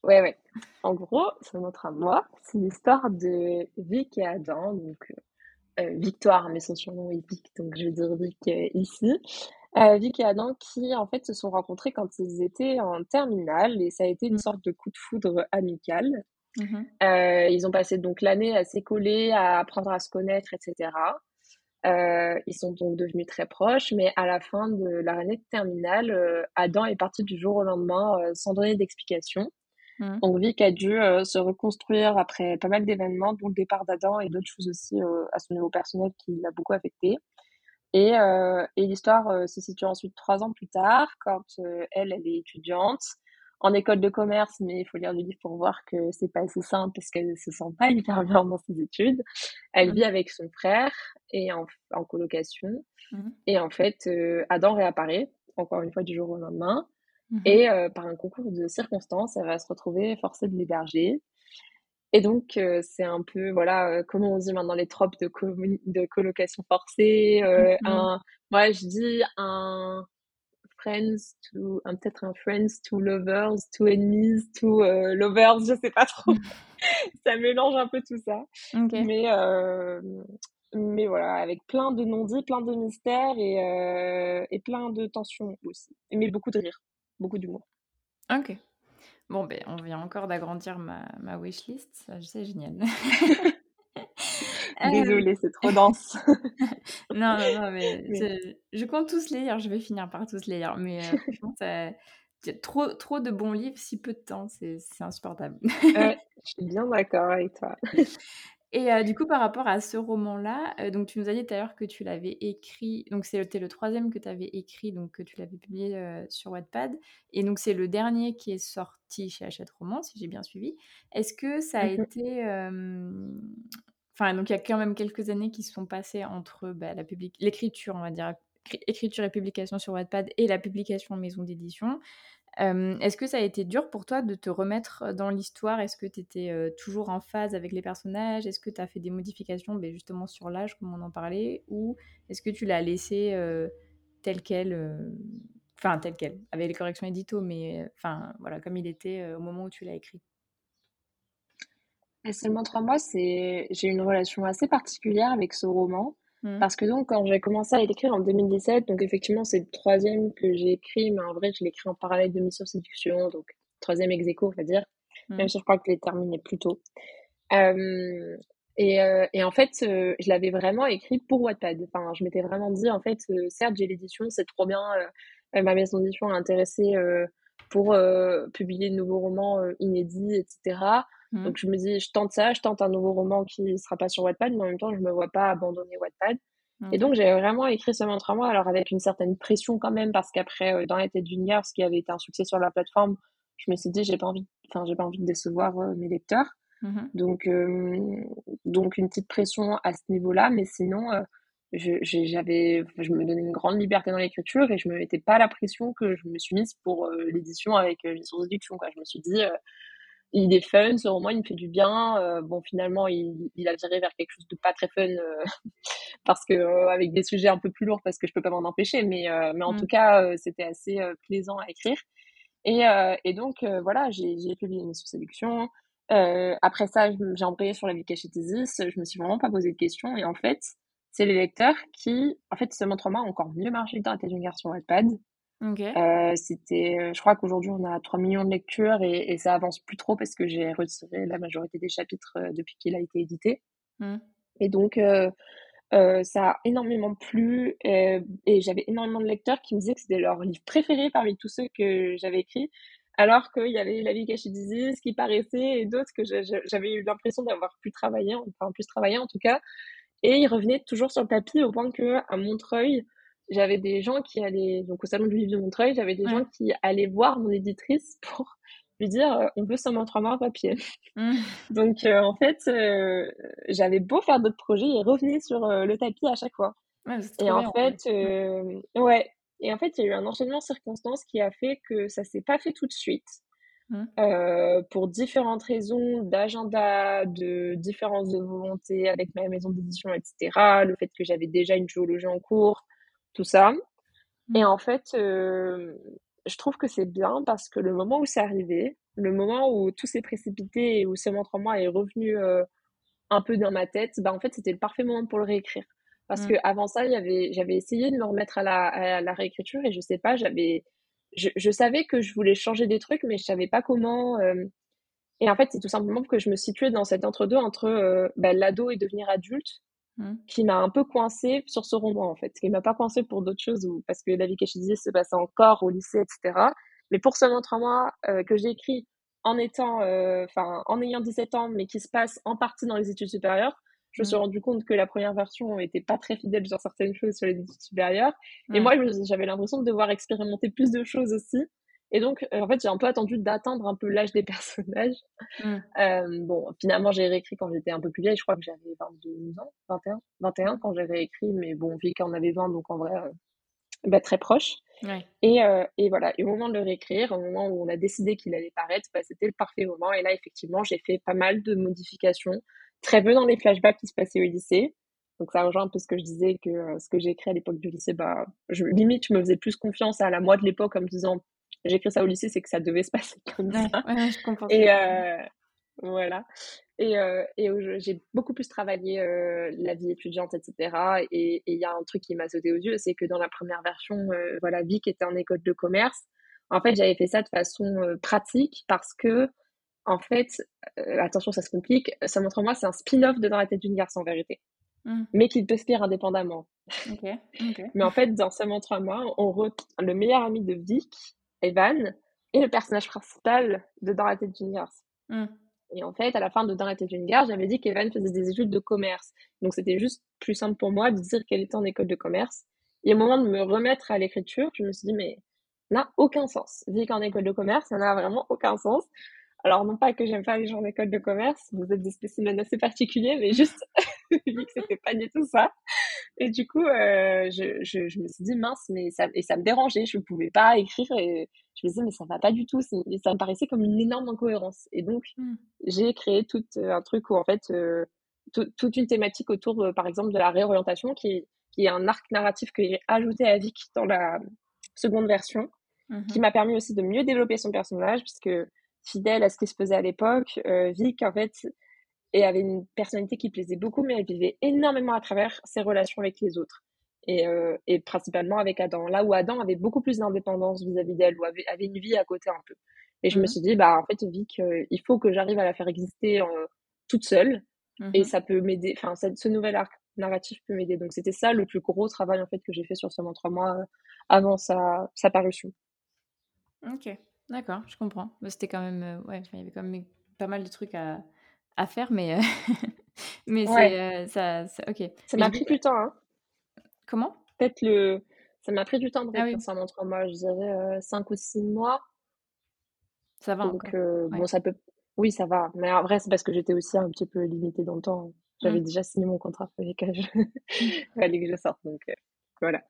Ouais, ouais. En gros, ça montre à moi, c'est l'histoire de Vic et Adam, donc euh, Victoire, mais son surnom est Vic, donc je vais dire Vic euh, ici. Euh, Vic et Adam qui en fait se sont rencontrés quand ils étaient en terminale et ça a été une sorte de coup de foudre amical. Mmh ils ont passé donc l'année à s'écoler, à apprendre à se connaître, etc. ils sont donc devenus très proches, mais à la fin de leur année de terminale, Adam est parti du jour au lendemain sans donner d'explication. Mmh. Donc Vic a dû euh, se reconstruire après pas mal d'événements, dont le départ d'Adam et d'autres choses aussi euh, à son niveau personnel qui l'a beaucoup affecté. Et, euh, et l'histoire se situe ensuite trois ans plus tard, quand elle, elle est étudiante en école de commerce, mais il faut lire le livre pour voir que c'est pas assez simple parce qu'elle se sent pas hyper bien dans ses études. Elle mmh. vit avec son frère et en, en colocation. Mmh. Et en fait, Adam réapparaît, encore une fois du jour au lendemain. Mmh et euh, par un concours de circonstances, elle va se retrouver forcée de l'héberger. Et donc, euh, c'est un peu, voilà, euh, comment on dit maintenant les tropes de, de colocation forcée. Mmh un, moi, je dis un friends to, peut-être un friends to lovers, to enemies, to lovers, je sais pas trop. ça mélange un peu tout ça. Mais, mais voilà, avec plein de non-dits, plein de mystères et, et plein de tensions aussi. Mais beaucoup de rire beaucoup d'humour. Ok. Bon, ben, on vient encore d'agrandir ma, ma wishlist. C'est génial. Euh, Désolée, c'est trop dense. non, non, non, mais, Je, compte tous les lire. Je vais finir par tous les lire. Mais euh, trop, trop de bons livres, si peu de temps, c'est insupportable. je suis bien d'accord avec toi. Et du coup, par rapport à ce roman-là, donc tu nous as dit tout à l'heure que tu l'avais écrit, donc c'était le troisième que tu avais écrit, donc que tu l'avais publié sur Wattpad, et donc c'est le dernier qui est sorti chez Hachette Romans, si j'ai bien suivi. Est-ce que ça a mmh été... Enfin, donc il y a quand même quelques années qui se sont passées entre bah, l'écriture, on va dire, écriture et publication sur Wattpad et la publication en maison d'édition. Est-ce que ça a été dur pour toi de te remettre dans l'histoire? Est-ce que tu étais toujours en phase avec les personnages? Est-ce que tu as fait des modifications ben, justement sur l'âge, comme on en parlait? Ou est-ce que tu l'as laissé tel quel Enfin, tel quel, avec les corrections édito, mais enfin, voilà, comme il était au moment où tu l'as écrit et Seulement trois mois, j'ai une relation assez particulière avec ce roman. Mmh. Parce que donc, quand j'ai commencé à l'écrire en 2017, donc effectivement, c'est le troisième que j'ai écrit, mais en vrai, je l'ai écrit en parallèle de Mission Séduction, donc troisième ex on va dire, mmh. même si je crois que je l'ai terminé plus tôt. Euh, et, euh, et, en fait, euh, je l'avais vraiment écrit pour Wattpad. Enfin, je m'étais vraiment dit, en fait, certes, j'ai l'édition, c'est trop bien, ma maison d'édition est intéressée pour publier de nouveaux romans inédits, etc. Mmh. Donc je me dis, je tente ça, je tente un nouveau roman qui ne sera pas sur Wattpad, mais en même temps, je ne me vois pas abandonner Wattpad. Et donc j'ai vraiment écrit ce trois mois, alors avec une certaine pression quand même, parce qu'après, euh, dans la tête d'une guerre, ce qui avait été un succès sur la plateforme, je me suis dit, j'ai pas envie, enfin, j'ai pas envie de décevoir euh, mes lecteurs. Mmh donc, euh, donc une petite pression à ce niveau-là, mais sinon, je, j'avais, je me donnais une grande liberté dans l'écriture et je me mettais pas la pression que je me suis mise pour l'édition avec Mission Séduction. Quoi. Je me suis dit, il est fun, ce roman, il me fait du bien. Euh, bon, finalement, il, il, a viré vers quelque chose de pas très fun euh, parce que euh, avec des sujets un peu plus lourds parce que je peux pas m'en empêcher, mais mais en mm. tout cas, c'était assez plaisant à écrire. Et, et donc voilà, j'ai publié mes sous-sélections. après ça, j'ai emprunté sur la vie Cachetesis. Je me suis vraiment pas posé de questions. Et en fait, c'est les lecteurs qui, en fait, ce montre-moi encore mieux marché dans la tête d'une garçon Wattpad. Euh, c'était, euh, je crois qu'aujourd'hui on a 3 millions de lectures et, et, ça avance plus trop parce que j'ai retiré la majorité des chapitres euh, depuis qu'il a été édité. Mmh. Et donc euh, euh, ça a énormément plu et, et j'avais énormément de lecteurs qui me disaient que c'était leur livre préféré parmi tous ceux que j'avais écrits. Alors qu'il y avait La vie cachée d'Isis qui paraissait et d'autres que j'avais eu l'impression d'avoir plus travaillé, enfin plus travaillé en tout cas. Et ils revenaient toujours sur le tapis au point que à Montreuil, j'avais des gens qui allaient, donc au salon du livre de Montreuil, j'avais des gens qui allaient voir mon éditrice pour lui dire euh, on veut seulement trois mois papier. Mmh. donc euh, en fait, euh, j'avais beau faire d'autres projets, ils revenaient sur le tapis à chaque fois. et en fait, ouais. Et en fait, il y a eu un enchaînement de circonstances qui a fait que ça s'est pas fait tout de suite. Mmh. pour différentes raisons d'agenda, de différences de volonté avec ma maison d'édition, etc. Le fait que j'avais déjà une géologie en cours, tout ça. Et mmh. en fait, euh, je trouve que c'est bien parce que le moment où c'est arrivé, le moment où tout s'est précipité et où ce montre en moi est revenu un peu dans ma tête, bah, en fait, c'était le parfait moment pour le réécrire. Parce mmh. que avant ça, j'avais essayé de me remettre à la, à la réécriture et je sais pas, j'avais, je, je, savais que je voulais changer des trucs, mais je savais pas comment. Et en fait, c'est tout simplement que je me situais dans cet entre-deux entre, bah, l'ado et devenir adulte, mmh. qui m'a un peu coincée sur ce roman, en fait. Qui m'a pas coincée pour d'autres choses, ou parce que la vie disait se passait encore au lycée, etc. Mais pour ce montre moi que j'ai écrit en étant, enfin, en ayant 17 ans, mais qui se passe en partie dans les études supérieures, je me suis mmh. rendu compte que la première version n'était pas très fidèle sur certaines choses sur les études supérieures. Et moi, j'avais l'impression de devoir expérimenter plus de choses aussi. Et donc, euh, en fait, j'ai un peu attendu d'atteindre un peu l'âge des personnages. Mmh. Euh, bon, finalement, j'ai réécrit quand j'étais un peu plus vieille. Je crois que j'avais 22 ans, 21, 21 quand j'ai réécrit. Mais bon, vu qu'on avait 20, donc en vrai, euh, bah, très proche. Et, et, voilà, et au moment de le réécrire, au moment où on a décidé qu'il allait paraître, bah, c'était le parfait moment. Et là, effectivement, j'ai fait pas mal de modifications très peu dans les flashbacks qui se passaient au lycée. Donc ça rejoint un peu ce que je disais, que ce que j'ai écrit à l'époque du lycée, bah, je, limite, je me faisais plus confiance à la moi de l'époque en me disant, j'ai écrit ça au lycée, c'est que ça devait se passer comme ça. Ouais, je comprends. Et euh, voilà. Et, euh, et j'ai beaucoup plus travaillé la vie étudiante, etc. Et il y a un truc qui m'a sauté aux yeux, c'est que dans la première version, voilà, Vic était en école de commerce. En fait, j'avais fait ça de façon pratique parce que en fait, euh, attention, ça se complique, ça montre moi, c'est un spin-off de Dans la tête d'une garce en vérité, mmh. mais qui peut se faire indépendamment. mais en fait, dans Ça montre moi, on retrouve le meilleur ami de Vic, Evan, et le personnage principal de Dans la tête d'une garce. Et en fait, à la fin de Dans la tête d'une garce, j'avais dit qu'Evan faisait des études de commerce. Donc c'était juste plus simple pour moi de dire qu'elle était en école de commerce. Et au moment de me remettre à l'écriture, je me suis dit, mais n'a aucun sens. Vic en école de commerce, ça n'a vraiment aucun sens. Alors, non pas que j'aime pas les gens d'école de commerce, vous êtes des spécimens assez particuliers, mais juste, vu que c'était pas du tout ça. Et du coup, euh, je, je, je, me suis dit, mince, mais ça, et ça me dérangeait, je pouvais pas écrire, et je me disais, mais ça va pas du tout, et ça me paraissait comme une énorme incohérence. Et donc, mmh. j'ai créé tout euh, un truc où, en fait, euh, toute une thématique autour, par exemple, de la réorientation, qui, qui est un arc narratif que j'ai ajouté à Vic dans la seconde version, mmh qui m'a permis aussi de mieux développer son personnage, puisque fidèle à ce qui se faisait à l'époque. Vic, en fait, et avait une personnalité qui plaisait beaucoup, mais elle vivait énormément à travers ses relations avec les autres. Et, euh, et principalement avec Adam. Là où Adam avait beaucoup plus d'indépendance vis-à-vis d'elle, ou avait, avait, une vie à côté un peu. Et je me mmh suis dit, bah, en fait, Vic, euh, il faut que j'arrive à la faire exister toute seule. Et mmh ça peut m'aider, enfin, ce nouvel arc narratif peut m'aider. Donc, c'était ça le plus gros travail, en fait, que j'ai fait sur ce trois mois avant sa, sa parution. Ok. D'accord, je comprends. Bah, c'était quand même, euh, ouais, il y avait quand même pas mal de trucs à, à faire, mais, euh, mais c'est, euh, ça, ok. Ça m'a pris du temps, hein. Comment? Peut-être le, ça m'a pris du temps de ah réécrire ça en trois mois, je dirais 5 ou 6 mois. Ça va Donc, bon, ça peut, oui, ça va. Mais en vrai, c'est parce que j'étais aussi un petit peu limitée dans le temps. J'avais mmh. déjà signé mon contrat, il fallait que je, fallait que je sorte, donc voilà.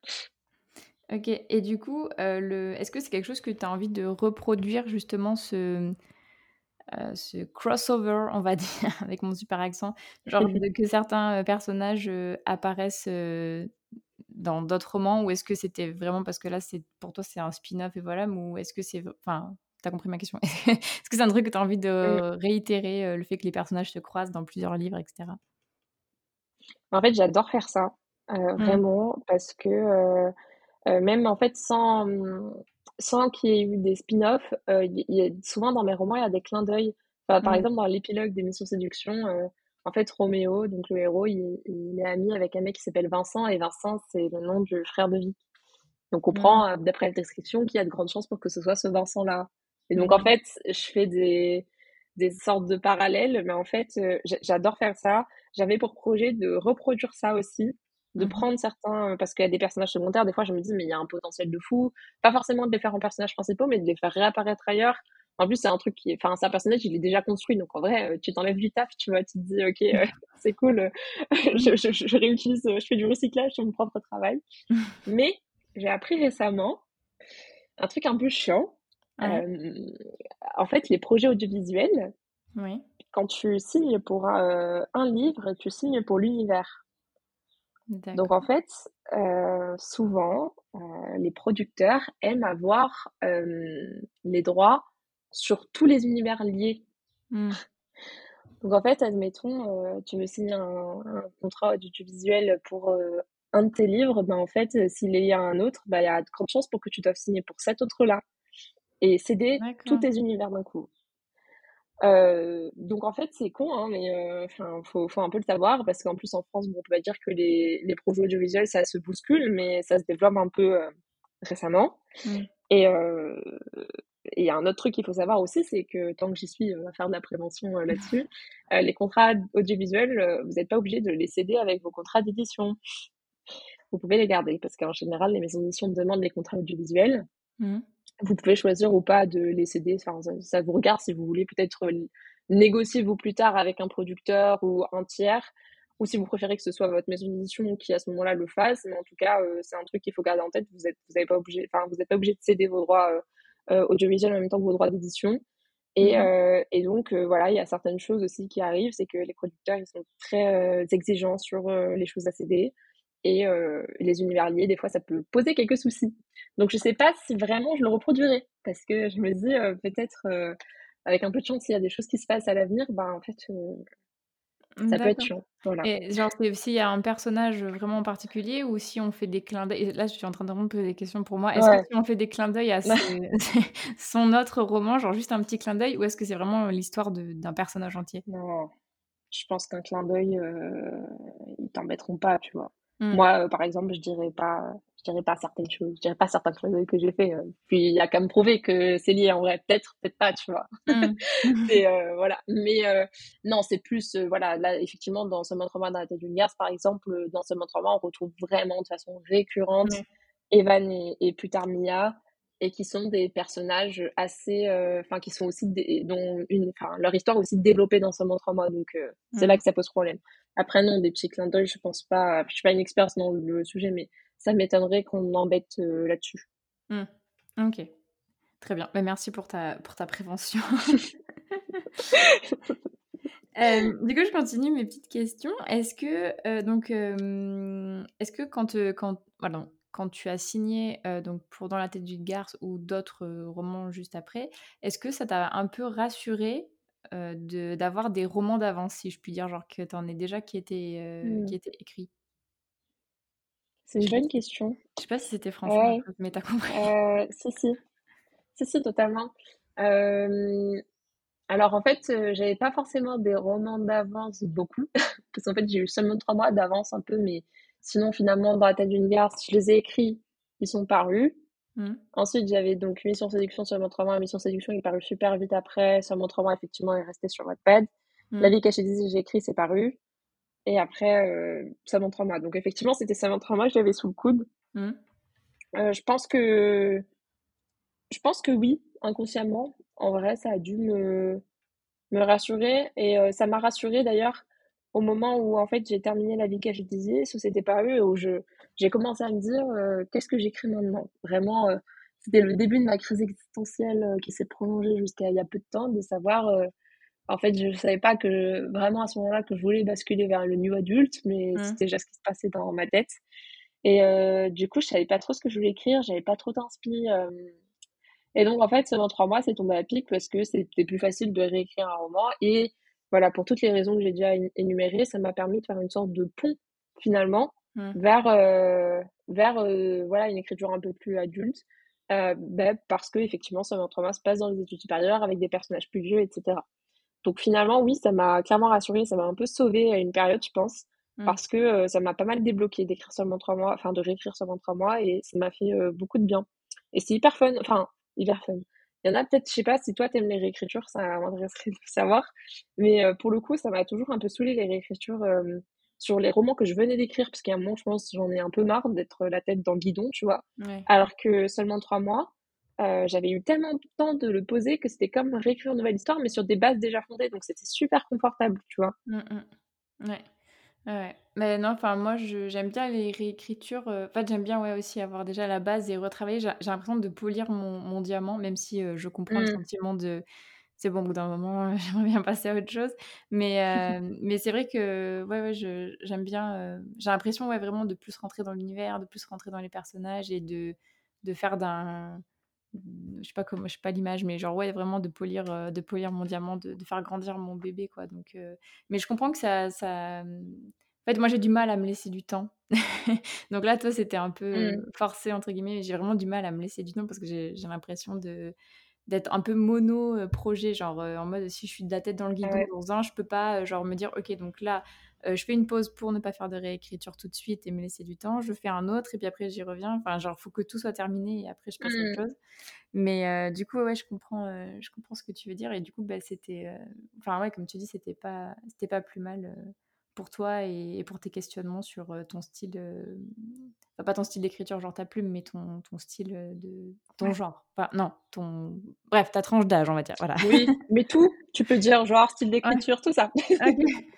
Ok, et du coup, euh, le... est-ce que c'est quelque chose que tu as envie de reproduire justement ce, euh, ce crossover, on va dire, avec mon super accent, genre que certains euh, personnages apparaissent dans d'autres romans, ou est-ce que c'était vraiment parce que là, c'est pour toi, c'est un spin-off et voilà, ou est-ce que c'est. Enfin, t'as compris ma question. est-ce que c'est un truc que tu as envie de réitérer, le fait que les personnages se croisent dans plusieurs livres, etc. En fait, j'adore faire ça, mmh. vraiment, parce que euh, même en fait sans, sans qu'il y ait eu des spin-offs, euh, souvent dans mes romans, il y a des clins d'œil. par mmh. exemple, dans l'épilogue d'émission Séduction, euh, en fait, Roméo, donc le héros, il, est ami avec un mec qui s'appelle Vincent, et Vincent, c'est le nom du frère de Vic. Donc, on prend, mmh. d'après la description, qu'il y a de grandes chances pour que ce soit ce Vincent-là. Et donc, en mmh. fait, je fais des, des sortes de parallèles, mais en fait, j'adore faire ça. J'avais pour projet de reproduire ça aussi, de mmh prendre certains, parce qu'il y a des personnages secondaires, des fois je me dis, mais il y a un potentiel de fou, pas forcément de les faire en personnages principaux, mais de les faire réapparaître ailleurs. En plus, c'est un truc qui enfin, c'est un personnage, il est déjà construit, donc en vrai, tu t'enlèves du taf, tu vois, tu te dis, ok, c'est cool, je, je, je, réutilise, je fais du recyclage sur mon propre travail. mais j'ai appris récemment un truc un peu chiant. en fait, les projets audiovisuels, quand tu signes pour un livre, tu signes pour l'univers. Donc en fait, souvent, les producteurs aiment avoir les droits sur tous les univers liés. Mmh. Donc en fait, admettons, tu veux signer un, contrat audiovisuel pour un de tes livres, ben en fait, s'il est lié à un autre, ben, il y a de grandes chances pour que tu doives signer pour cet autre-là et céder tous tes univers d'un coup. Euh, donc en fait c'est con hein, mais euh, enfin faut, faut un peu le savoir parce qu'en plus en France bon, on peut pas dire que les, les projets audiovisuels ça se bouscule mais ça se développe un peu euh, récemment. Mmh. et il y a un autre truc qu'il faut savoir aussi c'est que tant que j'y suis à faire de la prévention là-dessus les contrats audiovisuels vous n'êtes pas obligé de les céder avec vos contrats d'édition. Vous pouvez les garder parce qu'en général les maisons d'édition demandent les contrats audiovisuels. Mmh vous pouvez choisir ou pas de les céder. Enfin, ça, vous regarde si vous voulez peut-être négocier vous plus tard avec un producteur ou un tiers, ou si vous préférez que ce soit votre maison d'édition qui à ce moment-là le fasse. Mais en tout cas, euh, c'est un truc qu'il faut garder en tête. Vous êtes, vous pas obligé, enfin, vous n'êtes pas obligé de céder vos droits euh, euh, audiovisuels en même temps que vos droits d'édition. Et, mmh et, donc, voilà, il y a certaines choses aussi qui arrivent, c'est que les producteurs, ils sont très exigeants sur les choses à céder et les univers liés, des fois, ça peut poser quelques soucis. Donc, je sais pas si vraiment je le reproduirai, parce que je me dis, peut-être, avec un peu de chance, s'il y a des choses qui se passent à l'avenir, ben, en fait, ça peut être chiant. Voilà. Et genre, s'il y a un personnage vraiment particulier ou si on fait des clins d'œil. Là, je suis en train de me poser des questions pour moi. Est-ce que si on fait des clins d'œil à son autre roman, genre juste un petit clin d'œil, ou est-ce que c'est vraiment l'histoire d'un personnage entier? Non. Je pense qu'un clin d'œil, ils t'embêteront pas, tu vois. Mmh. Moi, euh, par exemple, je dirais pas, je dirais pas certaines choses, je dirais pas certains clins que j'ai fait. Euh. Puis il y a qu'à me prouver que c'est lié en vrai, peut-être, peut-être pas, tu vois. Mmh. et euh, voilà. Mais non, c'est plus, voilà, là, effectivement, dans ce montre dans la tête d'une garce, par exemple, dans ce montre on retrouve vraiment de façon récurrente Evan et, et plus tard Mia et qui sont des personnages assez, enfin, qui sont aussi, dont une, leur histoire est aussi développée dans ce montre moi, donc c'est là mmh. que ça pose problème. Après, non, des petits clins d'œil, je pense pas. Je suis pas une experte dans le sujet, mais ça m'étonnerait qu'on embête euh, là-dessus. Mmh. Ok. Très bien. Bah, merci pour ta, pour ta prévention. Euh, du coup, je continue mes petites questions. Est-ce que, euh, donc, est-ce que quand, quand, voilà, quand tu as signé donc pour Dans la tête d'une garce ou d'autres romans juste après, est-ce que ça t'a un peu rassuré euh, d'avoir des romans d'avance, si je puis dire, genre que tu en es déjà qui étaient, mmh. qui étaient écrits? C'est une bonne question. Je sais pas si c'était français, mais t'as compris. Si, si. Si, si, totalement. alors, en fait, j'avais pas forcément des romans d'avance beaucoup, parce qu'en fait, j'ai eu seulement trois mois d'avance un peu, mais sinon, finalement, dans la tête d'une garce, je les ai écrits, ils sont parus. Mmh. Ensuite, j'avais donc Mission Séduction sur mon mois. Mission Séduction est paru super vite après. Sur mon mois, effectivement, est resté sur Wattpad. Mmh. La vie cachée des j'ai écrit, c'est paru. Et après, euh, ça montre mois. Donc, effectivement, c'était ça montre mois, je l'avais sous le coude. Mmh. Euh, je pense que. Je pense que oui, inconsciemment. En vrai, ça a dû me, me rassurer. Et euh, ça m'a rassuré d'ailleurs au moment où en fait j'ai terminé la vie des ce c'était paru, où je j'ai commencé à me dire euh, qu'est-ce que j'écris maintenant? Vraiment, euh, c'était le début de ma crise existentielle euh, qui s'est prolongée jusqu'à il y a peu de temps, de savoir. en fait, je ne savais pas que vraiment à ce moment-là que je voulais basculer vers le new adulte, mais mmh. c'était déjà ce qui se passait dans ma tête. Et du coup, je savais pas trop ce que je voulais écrire, j'avais pas trop d'inspi. et donc, en fait, seulement trois mois, c'est tombé à pic parce que c'était plus facile de réécrire un roman. Et voilà, pour toutes les raisons que j'ai déjà énumérées, ça m'a permis de faire une sorte de pont finalement Mmh. vers, euh, vers euh, voilà, une écriture un peu plus adulte. Euh, ben, parce que effectivement, ça se passe dans les études supérieures avec des personnages plus vieux, etc. Donc finalement, oui, ça m'a clairement rassuré, ça m'a un peu sauvé à une période, je pense, mmh. parce que ça m'a pas mal débloqué d'écrire seulement trois mois, enfin de réécrire seulement trois mois, et ça m'a fait beaucoup de bien. Et c'est hyper fun, enfin hyper fun. Il y en a peut-être, je sais pas si toi t'aimes les réécritures, ça m'intéresserait de savoir, mais pour le coup, ça m'a toujours un peu saoulé les réécritures sur les romans que je venais d'écrire, parce qu'à un moment, je pense, j'en ai un peu marre d'être la tête dans le guidon, tu vois. Alors que seulement trois mois, euh, j'avais eu tellement de temps de le poser que c'était comme réécrire une nouvelle histoire, mais sur des bases déjà fondées. Donc c'était super confortable, tu vois. Mmh, mmh. Ouais. Ouais. Mais non, enfin, moi, j'aime bien les réécritures. Euh, en fait, j'aime bien ouais, aussi avoir déjà la base et retravailler. J'ai l'impression de polir mon, mon, diamant, même si euh, je comprends le mmh. sentiment de c'est bon, au bout d'un moment, j'aimerais bien passer à autre chose. Mais, mais c'est vrai que ouais, ouais, j'aime bien. j'ai l'impression ouais, vraiment de plus rentrer dans l'univers, de plus rentrer dans les personnages et de, de faire d'un. Je sais pas comment, je sais pas l'image, mais genre, ouais, vraiment de polir, de polir mon diamant, de, de, faire grandir mon bébé, quoi. Donc, mais je comprends que ça, ça. En fait, moi, j'ai du mal à me laisser du temps. Donc là, toi, c'était un peu mmh. forcé, entre guillemets. J'ai vraiment du mal à me laisser du temps parce que j'ai l'impression de d'être un peu mono euh, projet, genre euh, en mode si je suis de la tête dans le guidon dans un, je peux pas euh, genre me dire ok donc là je fais une pause pour ne pas faire de réécriture tout de suite et me laisser du temps, je fais un autre et puis après j'y reviens. Enfin genre faut que tout soit terminé et après je passe à autre mmh. chose. Mais du coup ouais je comprends je comprends ce que tu veux dire et du coup bah, c'était enfin ouais comme tu dis c'était pas c'était pas plus mal pour toi et, pour tes questionnements sur ton style, enfin pas ton style d'écriture, genre ta plume, mais ton, ton style de ton genre. Enfin, non, ton. Bref, ta tranche d'âge, on va dire. Voilà. Oui, mais tout, tu peux dire genre style d'écriture, tout ça. Okay.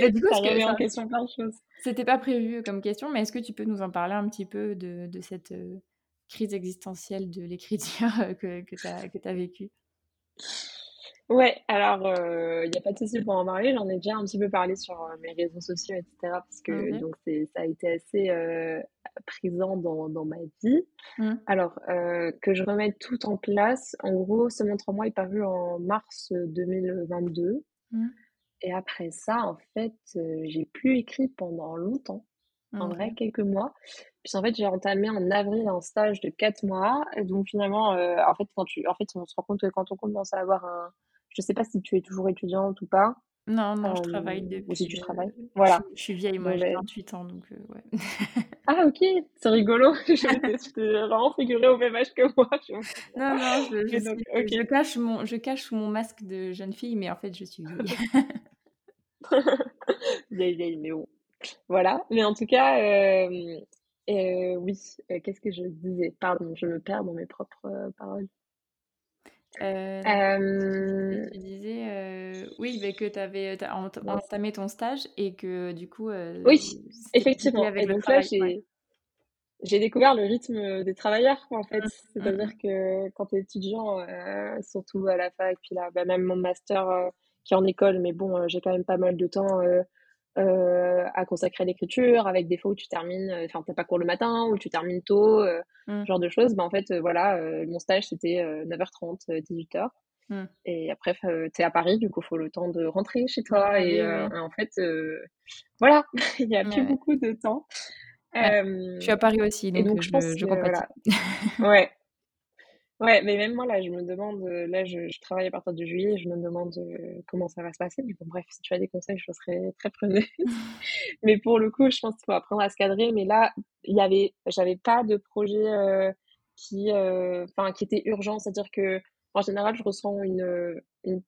du coup, ça en question plein de choses. C'était pas prévu comme question, mais est-ce que tu peux nous en parler un petit peu de, de cette crise existentielle de l'écriture que, que tu as, as vécue? Ouais, alors il n'y a pas de souci pour en parler. J'en ai déjà un petit peu parlé sur mes réseaux sociaux, etc. Parce que donc ça a été assez présent dans, dans ma vie. Mmh. Alors que je remette tout en place. En gros, ce montre moi est paru en mars 2022. Mmh. Et après ça, en fait, j'ai plus écrit pendant longtemps. En vrai, quelques mois. Puis en fait, j'ai entamé en avril un stage de quatre mois. donc finalement, en fait, quand tu, en fait, on se rend compte que quand on commence à avoir un je sais pas si tu es toujours étudiante ou pas. Non, non, je travaille depuis. Ou si tu travailles. Voilà. Je, suis vieille, moi, j'ai 28 ans, donc euh, ouais. ah, ok, c'est rigolo. je t'ai vraiment figuré au même âge que moi. non, non, je, je, cache mon, je cache sous mon masque de jeune fille, mais en fait, je suis vieille. vieille, vieille, mais bon. Voilà, mais en tout cas, euh, euh, oui, qu'est-ce que je disais? Pardon, je me perds dans mes propres paroles. Euh, tu disais, euh, oui, bah, que tu avais entamé ton stage et que du coup. Euh, oui, effectivement. Et donc là, j'ai découvert le rythme des travailleurs, en fait. Mmh, C'est-à-dire mmh. que quand tu es étudiant, surtout à la fac, puis là, bah, même mon master qui est en école, mais bon, j'ai quand même pas mal de temps euh, à consacrer à l'écriture, avec des fois où tu termines, euh, enfin, t'as pas cours le matin, ou tu termines tôt, euh, mmh. ce genre de choses. Ben, en fait, voilà, mon stage, c'était 9h30, 18h. Mmh. Et après, tu es à Paris, du coup, il faut le temps de rentrer chez toi. et en fait, voilà, il n'y a plus beaucoup de temps. je suis à Paris aussi, donc, je, pense je, Voilà. ouais, Ouais, mais même moi, là, je me demande, euh, là, je, je travaille à partir de juillet, je me demande euh, comment ça va se passer. Mais bon, bref, si tu as des conseils, je serais très preneuse. mais pour le coup, je pense qu'il faut apprendre à se cadrer. Mais là, il y avait, j'avais pas de projet euh, qui, enfin, qui était urgent. C'est-à-dire que, en général, je ressens une, une,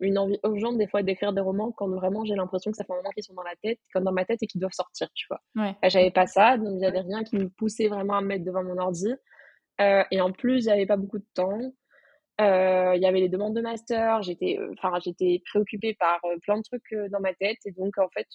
une envie urgente des fois d'écrire des romans quand vraiment j'ai l'impression que ça fait un moment qu'ils sont dans la tête, comme dans ma tête et qu'ils doivent sortir, tu vois. Ouais. J'avais pas ça, donc il y avait rien qui me poussait vraiment à me mettre devant mon ordi. Euh, et en plus, j'avais pas beaucoup de temps. Euh, il y avait les demandes de master. J'étais, euh, enfin, j'étais préoccupée par plein de trucs dans ma tête. Et donc, en fait,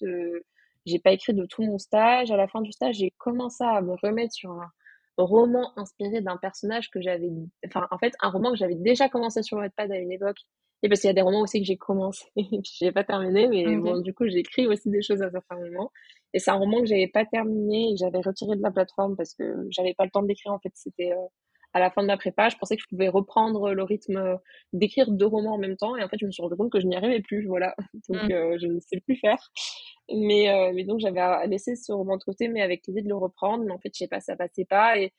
j'ai pas écrit de tout mon stage. À la fin du stage, j'ai commencé à me remettre sur un roman inspiré d'un personnage que j'avais, enfin, en fait, un roman que j'avais déjà commencé sur Wattpad à une époque. Et parce qu'il y a des romans aussi que j'ai commencé et puis j'ai pas terminé, mais bon, du coup, j'écris aussi des choses à certains moments. Et c'est un roman que j'avais pas terminé et que j'avais retiré de la plateforme parce que j'avais pas le temps d'écrire. En fait, c'était euh, à la fin de ma prépa. Je pensais que je pouvais reprendre le rythme euh, d'écrire deux romans en même temps. Et en fait, je me suis rendu compte que je n'y arrivais plus. Voilà. Donc, mmh. euh, je ne sais plus faire. Mais, mais donc, j'avais laissé ce roman de côté, mais avec l'idée de le reprendre. Mais en fait, je sais pas, ça passait pas. Et,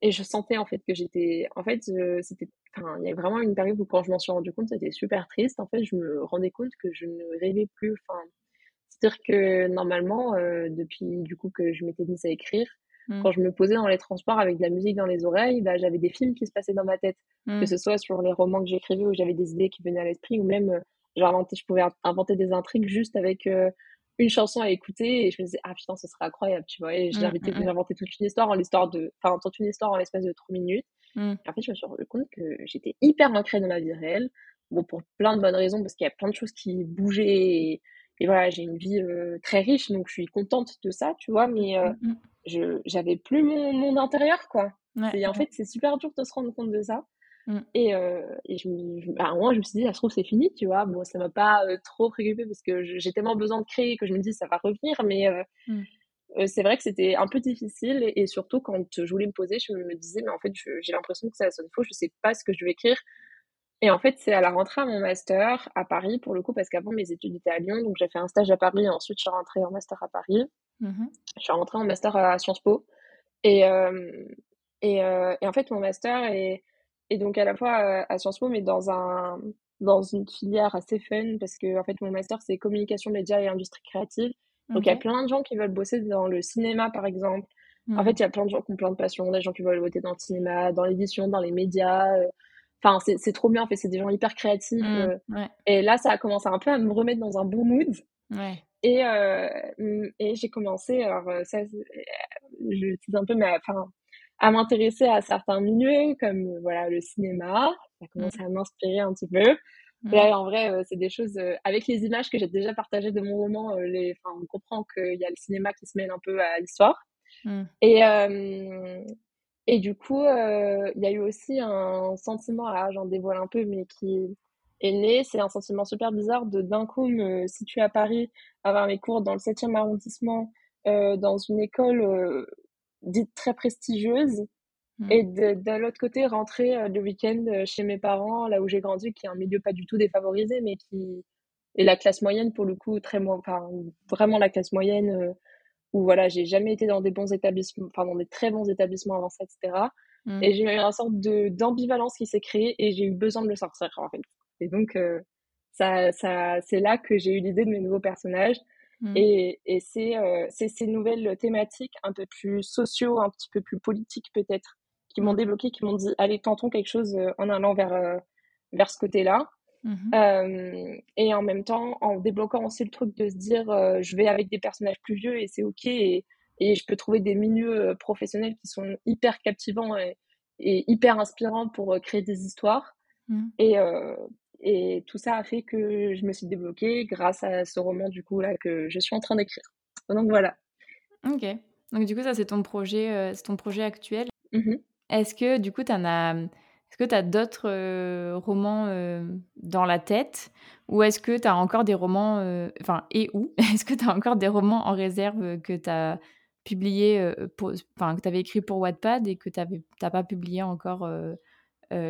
et je sentais en fait que j'étais. En fait, c'était. Enfin, il y a vraiment une période où quand je m'en suis rendu compte, c'était super triste. En fait, je me rendais compte que je ne rêvais plus. Enfin, c'est-à-dire que normalement, euh, depuis du coup que je m'étais mise à écrire, mmh. quand je me posais dans les transports avec de la musique dans les oreilles, bah, j'avais des films qui se passaient dans ma tête. Que mmh. ce soit sur les romans que j'écrivais où j'avais des idées qui venaient à l'esprit, ou même, euh, je pouvais inventer des intrigues juste avec euh, une chanson à écouter et je me disais, ah putain, ce serait incroyable, tu vois. Et j'ai mmh, inventé toute une histoire en l'histoire de, enfin, toute une histoire en l'espace de trois minutes. En fait, je me suis rendu compte que j'étais hyper ancrée dans ma vie réelle. Bon, pour plein de bonnes raisons, parce qu'il y a plein de choses qui bougeaient et, et voilà, j'ai une vie euh, très riche, donc je suis contente de ça, tu vois, mais euh, mmh, mmh. je j'avais plus mon monde intérieur, quoi. et en fait, c'est super dur de se rendre compte de ça. Mmh. Et, et je, à un moment, je me suis dit, ça se trouve, c'est fini, tu vois. Bon, ça m'a pas trop préoccupé parce que j'ai tellement besoin de créer que je me dis, ça va revenir. Mais c'est vrai que c'était un peu difficile. Et, surtout, quand je voulais me poser, je me disais, mais en fait, j'ai l'impression que ça sonne faux. Je sais pas ce que je vais écrire. Et en fait, c'est à la rentrée à mon master à Paris, pour le coup, parce qu'avant, mes études étaient à Lyon. Donc, j'ai fait un stage à Paris et ensuite, je suis rentrée en master à Paris. Mmh je suis rentrée en master à Sciences Po. Et, et, et, en fait, mon master est et donc à la fois à Sciences Po, mais dans, un, dans une filière assez fun, parce que en fait mon master c'est communication, médias et industrie créative. Donc il y a plein de gens qui veulent bosser dans le cinéma par exemple. En fait, il y a plein de gens qui ont plein de passion, des gens qui veulent bosser dans le cinéma, dans l'édition, dans les médias. Euh. Enfin, c'est trop bien, en fait, c'est des gens hyper créatifs. Mmh, euh. Et là, ça a commencé un peu à me remettre dans un bon mood. Et, euh, et j'ai commencé, alors ça, je dis un peu, mais enfin, à m'intéresser à certains milieux comme euh, voilà le cinéma. Ça a commencé mmh. à m'inspirer un petit peu. Mmh. Et en vrai, euh, c'est des choses euh, avec les images que j'ai déjà partagées de mon roman. les, enfin, on comprend qu'il y a le cinéma qui se mêle un peu à l'histoire. Mmh. Et et du coup, il y a eu aussi un sentiment, là j'en dévoile un peu, mais qui est né. C'est un sentiment super bizarre de d'un coup me situer à Paris, avoir mes cours dans le 7e arrondissement, dans une école dite très prestigieuse. Mmh. Et de, l'autre côté, rentrer euh, le week-end euh, chez mes parents, là où j'ai grandi, qui est un milieu pas du tout défavorisé, mais qui est la classe moyenne pour le coup, très enfin, vraiment la classe moyenne, euh, où voilà, j'ai jamais été dans des bons établissements, enfin dans des très bons établissements avant ça, etc. Mmh. Et j'ai eu une sorte de d'ambivalence qui s'est créée et j'ai eu besoin de le sortir en fait. Et donc ça, ça, c'est là que j'ai eu l'idée de mes nouveaux personnages. Mmh. Et, et euh, c'est ces nouvelles thématiques un peu plus sociaux, un petit peu plus politiques peut-être, qui m'ont mmh. débloqué, qui m'ont dit allez, tentons quelque chose euh, en allant vers, euh, vers ce côté-là. Mmh et en même temps, en débloquant aussi le truc de se dire je vais avec des personnages plus vieux et c'est ok. Et, et, je peux trouver des milieux professionnels qui sont hyper captivants et, et hyper inspirants pour créer des histoires. Et, et tout ça a fait que je me suis débloquée grâce à ce roman, du coup, là, que je suis en train d'écrire. Donc voilà. Ok. Donc du coup, ça, c'est ton projet, euh, c'est ton projet actuel. Mmh Est-ce que, du coup, tu as... Est-ce que tu as d'autres romans dans la tête? Ou est-ce que tu as encore des romans... Enfin, et où Est-ce que tu as encore des romans en réserve que tu as publiés, enfin, que tu avais écrit pour Wattpad et que tu n'as pas publié encore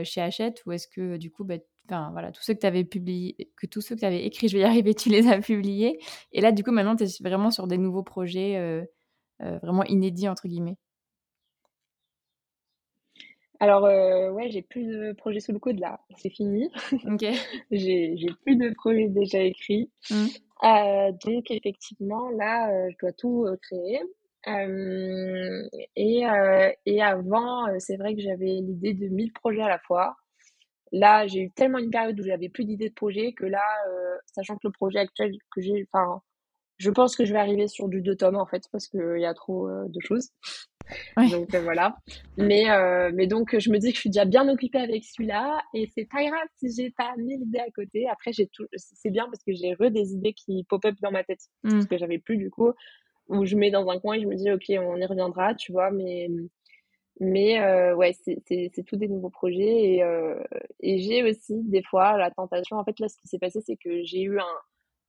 chez Hachette? Ou est-ce que, du coup, bah, voilà, tous ceux que tu avais publié, que tous ceux que tu avais écrits, je vais y arriver, tu les as publiés. Et là, du coup, maintenant, tu es vraiment sur des nouveaux projets vraiment inédits, entre guillemets. Alors, euh, ouais, j'ai plus de projets sous le coude là, c'est fini. J'ai plus de projets déjà écrits. Mmh. donc, effectivement, là, je dois tout créer. et, et avant, c'est vrai que j'avais l'idée de 1000 projets à la fois. Là, j'ai eu tellement une période où j'avais plus d'idées de projet que là, euh, sachant que le projet actuel que j'ai, enfin, je pense que je vais arriver sur du deux tomes en fait parce qu'il y a trop euh, de choses. Donc euh, voilà. Mais mais donc je me dis que je suis déjà bien occupée avec celui-là et c'est pas grave si j'ai pas mille idées à côté. Après j'ai tout, c'est bien parce que j'ai re des idées qui pop up dans ma tête parce mmh. que j'avais plus du coup où je mets dans un coin et je me dis ok on y reviendra, tu vois. Mais mais euh, ouais, c'est tout des nouveaux projets. Et, euh, et j'ai aussi des fois la tentation. En fait, là, ce qui s'est passé, c'est que j'ai eu un,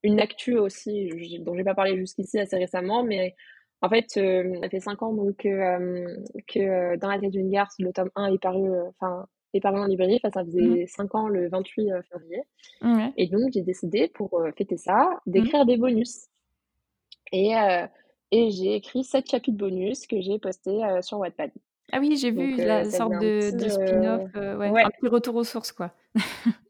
une actu aussi, dont j'ai pas parlé jusqu'ici assez récemment, mais en fait, euh, ça fait cinq ans donc euh, que dans la tête d'une garce, le tome 1 est paru, enfin, est paru en librairie. Enfin, ça faisait mmh. cinq ans le 28 février. Et donc, j'ai décidé pour fêter ça mmh. d'écrire des bonus. Et, et j'ai écrit sept chapitres bonus que j'ai postés sur Wattpad. Ah oui, j'ai vu la sorte de, spin-off, ouais, un petit retour aux sources, quoi.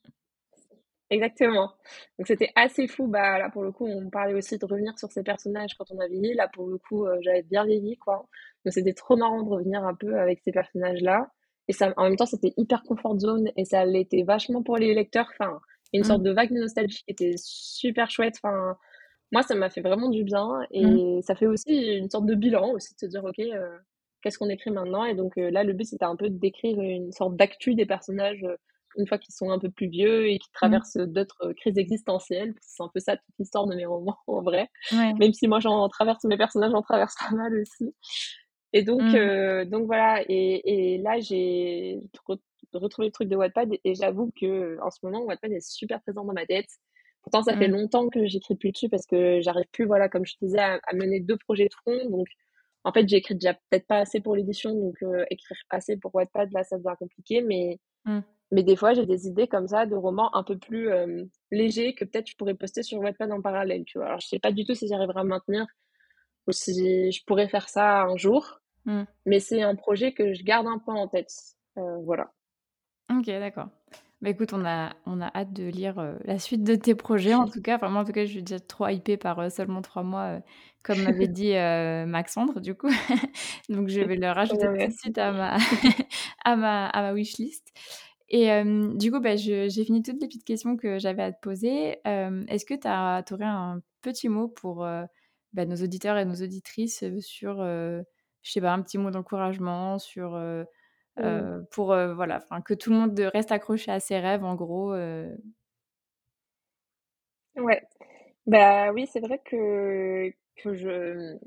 Exactement. Donc c'était assez fou. Bah là pour le coup, on parlait aussi de revenir sur ces personnages quand on a vieilli. Là pour le coup, j'avais bien vieilli quoi. Donc c'était trop marrant de revenir un peu avec ces personnages-là. Et ça, en même temps, c'était hyper comfort zone et ça l'était vachement pour les lecteurs. Enfin, une mmh. sorte de vague de nostalgie qui était super chouette. Enfin, moi, ça m'a fait vraiment du bien et mmh. ça fait aussi une sorte de bilan aussi de se dire ok qu'est-ce qu'on écrit maintenant? Et donc euh, là, le but, c'était un peu d'écrire une sorte d'actu des personnages euh, une fois qu'ils sont un peu plus vieux et qui mmh. traversent d'autres euh, crises existentielles. C'est un peu ça toute l'histoire de mes romans en vrai. Même si moi j'en traverse, mes personnages j'en traverse pas mal aussi. Et donc, mmh. donc voilà. Et, et là, j'ai retrouver le truc de Wattpad et, j'avoue que en ce moment, Wattpad est super présent dans ma tête. Pourtant, ça fait mmh. longtemps que j'écris plus dessus parce que j'arrive plus, voilà, comme je te disais, à, mener deux projets de front. Donc, en fait, j'écris déjà peut-être pas assez pour l'édition, donc euh, écrire assez pour Wattpad, là, ça devient compliqué. Mais, mmh. Mais des fois, j'ai des idées comme ça de romans un peu plus euh, légers que peut-être je pourrais poster sur Wattpad en parallèle, tu vois. Alors, je sais pas du tout si j'arriverai à maintenir ou si je pourrais faire ça un jour. Mmh. Mais c'est un projet que je garde un peu en tête. Euh, voilà. Ok, d'accord. Bah écoute, on a, on a hâte de lire euh, la suite de tes projets. En tout cas, enfin, moi, en tout cas, je suis déjà trop hypée par euh, seulement trois mois, comme m'avait dit Maxandre, du coup. Donc, je vais le rajouter tout de suite à ma, à ma, à ma wishlist. Et du coup, bah, j'ai fini toutes les petites questions que j'avais à te poser. Est-ce que tu aurais un petit mot pour bah, nos auditeurs et nos auditrices sur, je sais pas, un petit mot d'encouragement, sur, pour, voilà, que tout le monde reste accroché à ses rêves, en gros. Ouais. Bah oui, c'est vrai que, que je,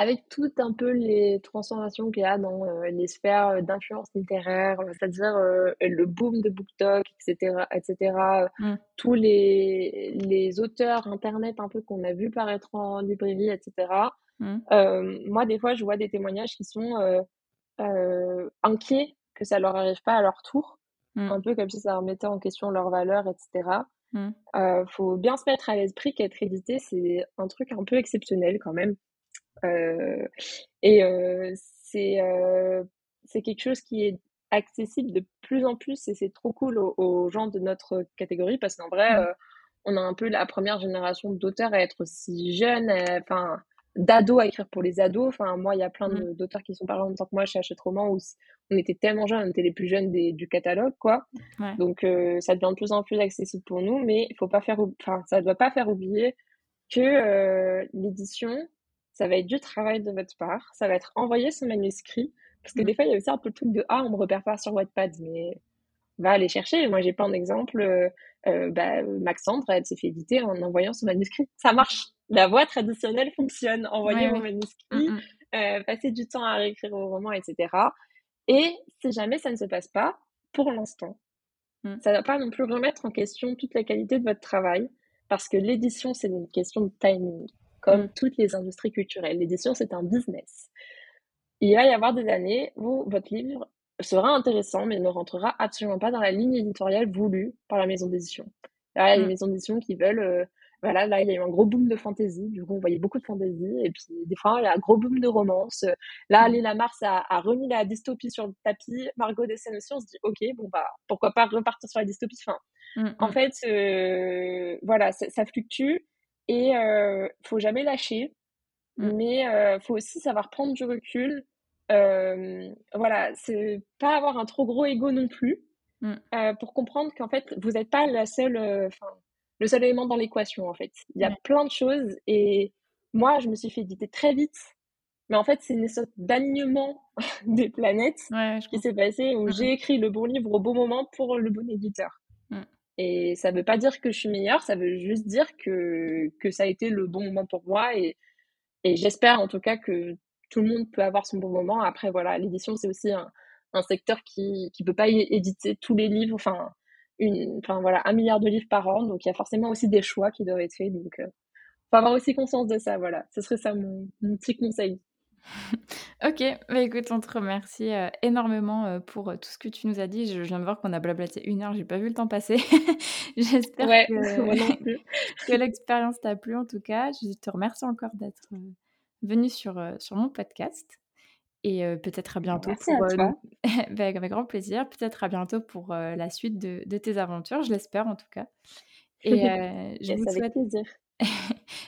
avec tout un peu les transformations qu'il y a dans euh, les sphères euh, d'influence littéraire, euh, c'est-à-dire le boom de BookTok, etc., etc., mmh. tous les, les auteurs internet un peu qu'on a vu paraître en librairie, etc. Mmh. moi, des fois, je vois des témoignages qui sont inquiets que ça leur arrive pas à leur tour, mmh. un peu comme si ça remettait en question leurs valeurs, etc. Il faut bien se mettre à l'esprit qu'être édité, c'est un truc un peu exceptionnel quand même. Euh, et c'est c'est quelque chose qui est accessible de plus en plus et c'est trop cool aux, gens de notre catégorie parce qu'en vrai, on a un peu la première génération d'auteurs à être aussi jeunes, enfin, d'ados à écrire pour les ados. Enfin, moi, il y a plein mmh. d'auteurs qui sont par en même temps que moi chez Hachette Roman où on était tellement jeunes, on était les plus jeunes des, du catalogue, quoi. Donc, ça devient de plus en plus accessible pour nous, mais il faut pas faire, enfin, ça doit pas faire oublier que l'édition, ça va être du travail de votre part, ça va être envoyer son manuscrit, parce que mmh. des fois, il y a aussi un peu le truc de Ah, on me repère pas sur Wattpad, mais va aller chercher. Moi, j'ai plein d'exemples. Euh, euh bah, Maxandre, elle s'est fait éditer en envoyant son manuscrit. Ça marche. La voie traditionnelle fonctionne. Envoyer mon manuscrit, mmh, mmh. Euh, passer du temps à réécrire vos romans, etc. Et si jamais ça ne se passe pas, pour l'instant, ça ne va pas non plus remettre en question toute la qualité de votre travail, parce que l'édition, c'est une question de timing comme mm. toutes les industries culturelles. L'édition, c'est un business. Il va y avoir des années où votre livre sera intéressant, mais ne rentrera absolument pas dans la ligne éditoriale voulue par la maison d'édition. il y a des mm. maisons d'édition qui veulent, euh, voilà, là, il y a eu un gros boom de fantasy, du coup, on voyait beaucoup de fantasy, et puis des fois, il y a un gros boom de romance. Là, mm. Léla Mars a, a, remis la dystopie sur le tapis, Margot Dessen aussi, on se dit, ok, bon, bah, pourquoi pas repartir sur la dystopie? Fin. En fait, euh, voilà, ça fluctue, et euh, faut jamais lâcher, mmh. mais euh, faut aussi savoir prendre du recul. Euh, voilà, c'est pas avoir un trop gros ego non plus, mmh. euh, pour comprendre qu'en fait, vous n'êtes pas la seule, enfin, le seul élément dans l'équation, en fait. Il y a plein de choses, et moi, je me suis fait éditer très vite, mais en fait, c'est une sorte d'alignement des planètes qui s'est passé où mmh, j'ai écrit le bon livre au bon moment pour le bon éditeur. Et ça veut pas dire que je suis meilleure, ça veut juste dire que, ça a été le bon moment pour moi. Et, j'espère en tout cas que tout le monde peut avoir son bon moment. Après, voilà, l'édition, c'est aussi un, secteur qui ne peut pas éditer tous les livres, enfin, une, enfin, voilà, un milliard de livres par an. Donc, il y a forcément aussi des choix qui doivent être faits. Donc, il euh, faut avoir aussi conscience de ça. Voilà, ce serait ça mon petit conseil. Ok, bah écoute, on te remercie euh, énormément euh, pour euh, tout ce que tu nous as dit. Je, viens de voir qu'on a blablaté une heure, j'ai pas vu le temps passer. J'espère que, l'expérience t'a plu en tout cas. Je te remercie encore d'être venu sur, sur mon podcast. Et peut-être à bientôt pour. Bah, avec grand plaisir. Peut-être à bientôt pour la suite de, de tes aventures, je l'espère en tout cas. Et je vous souhaite. plaisir.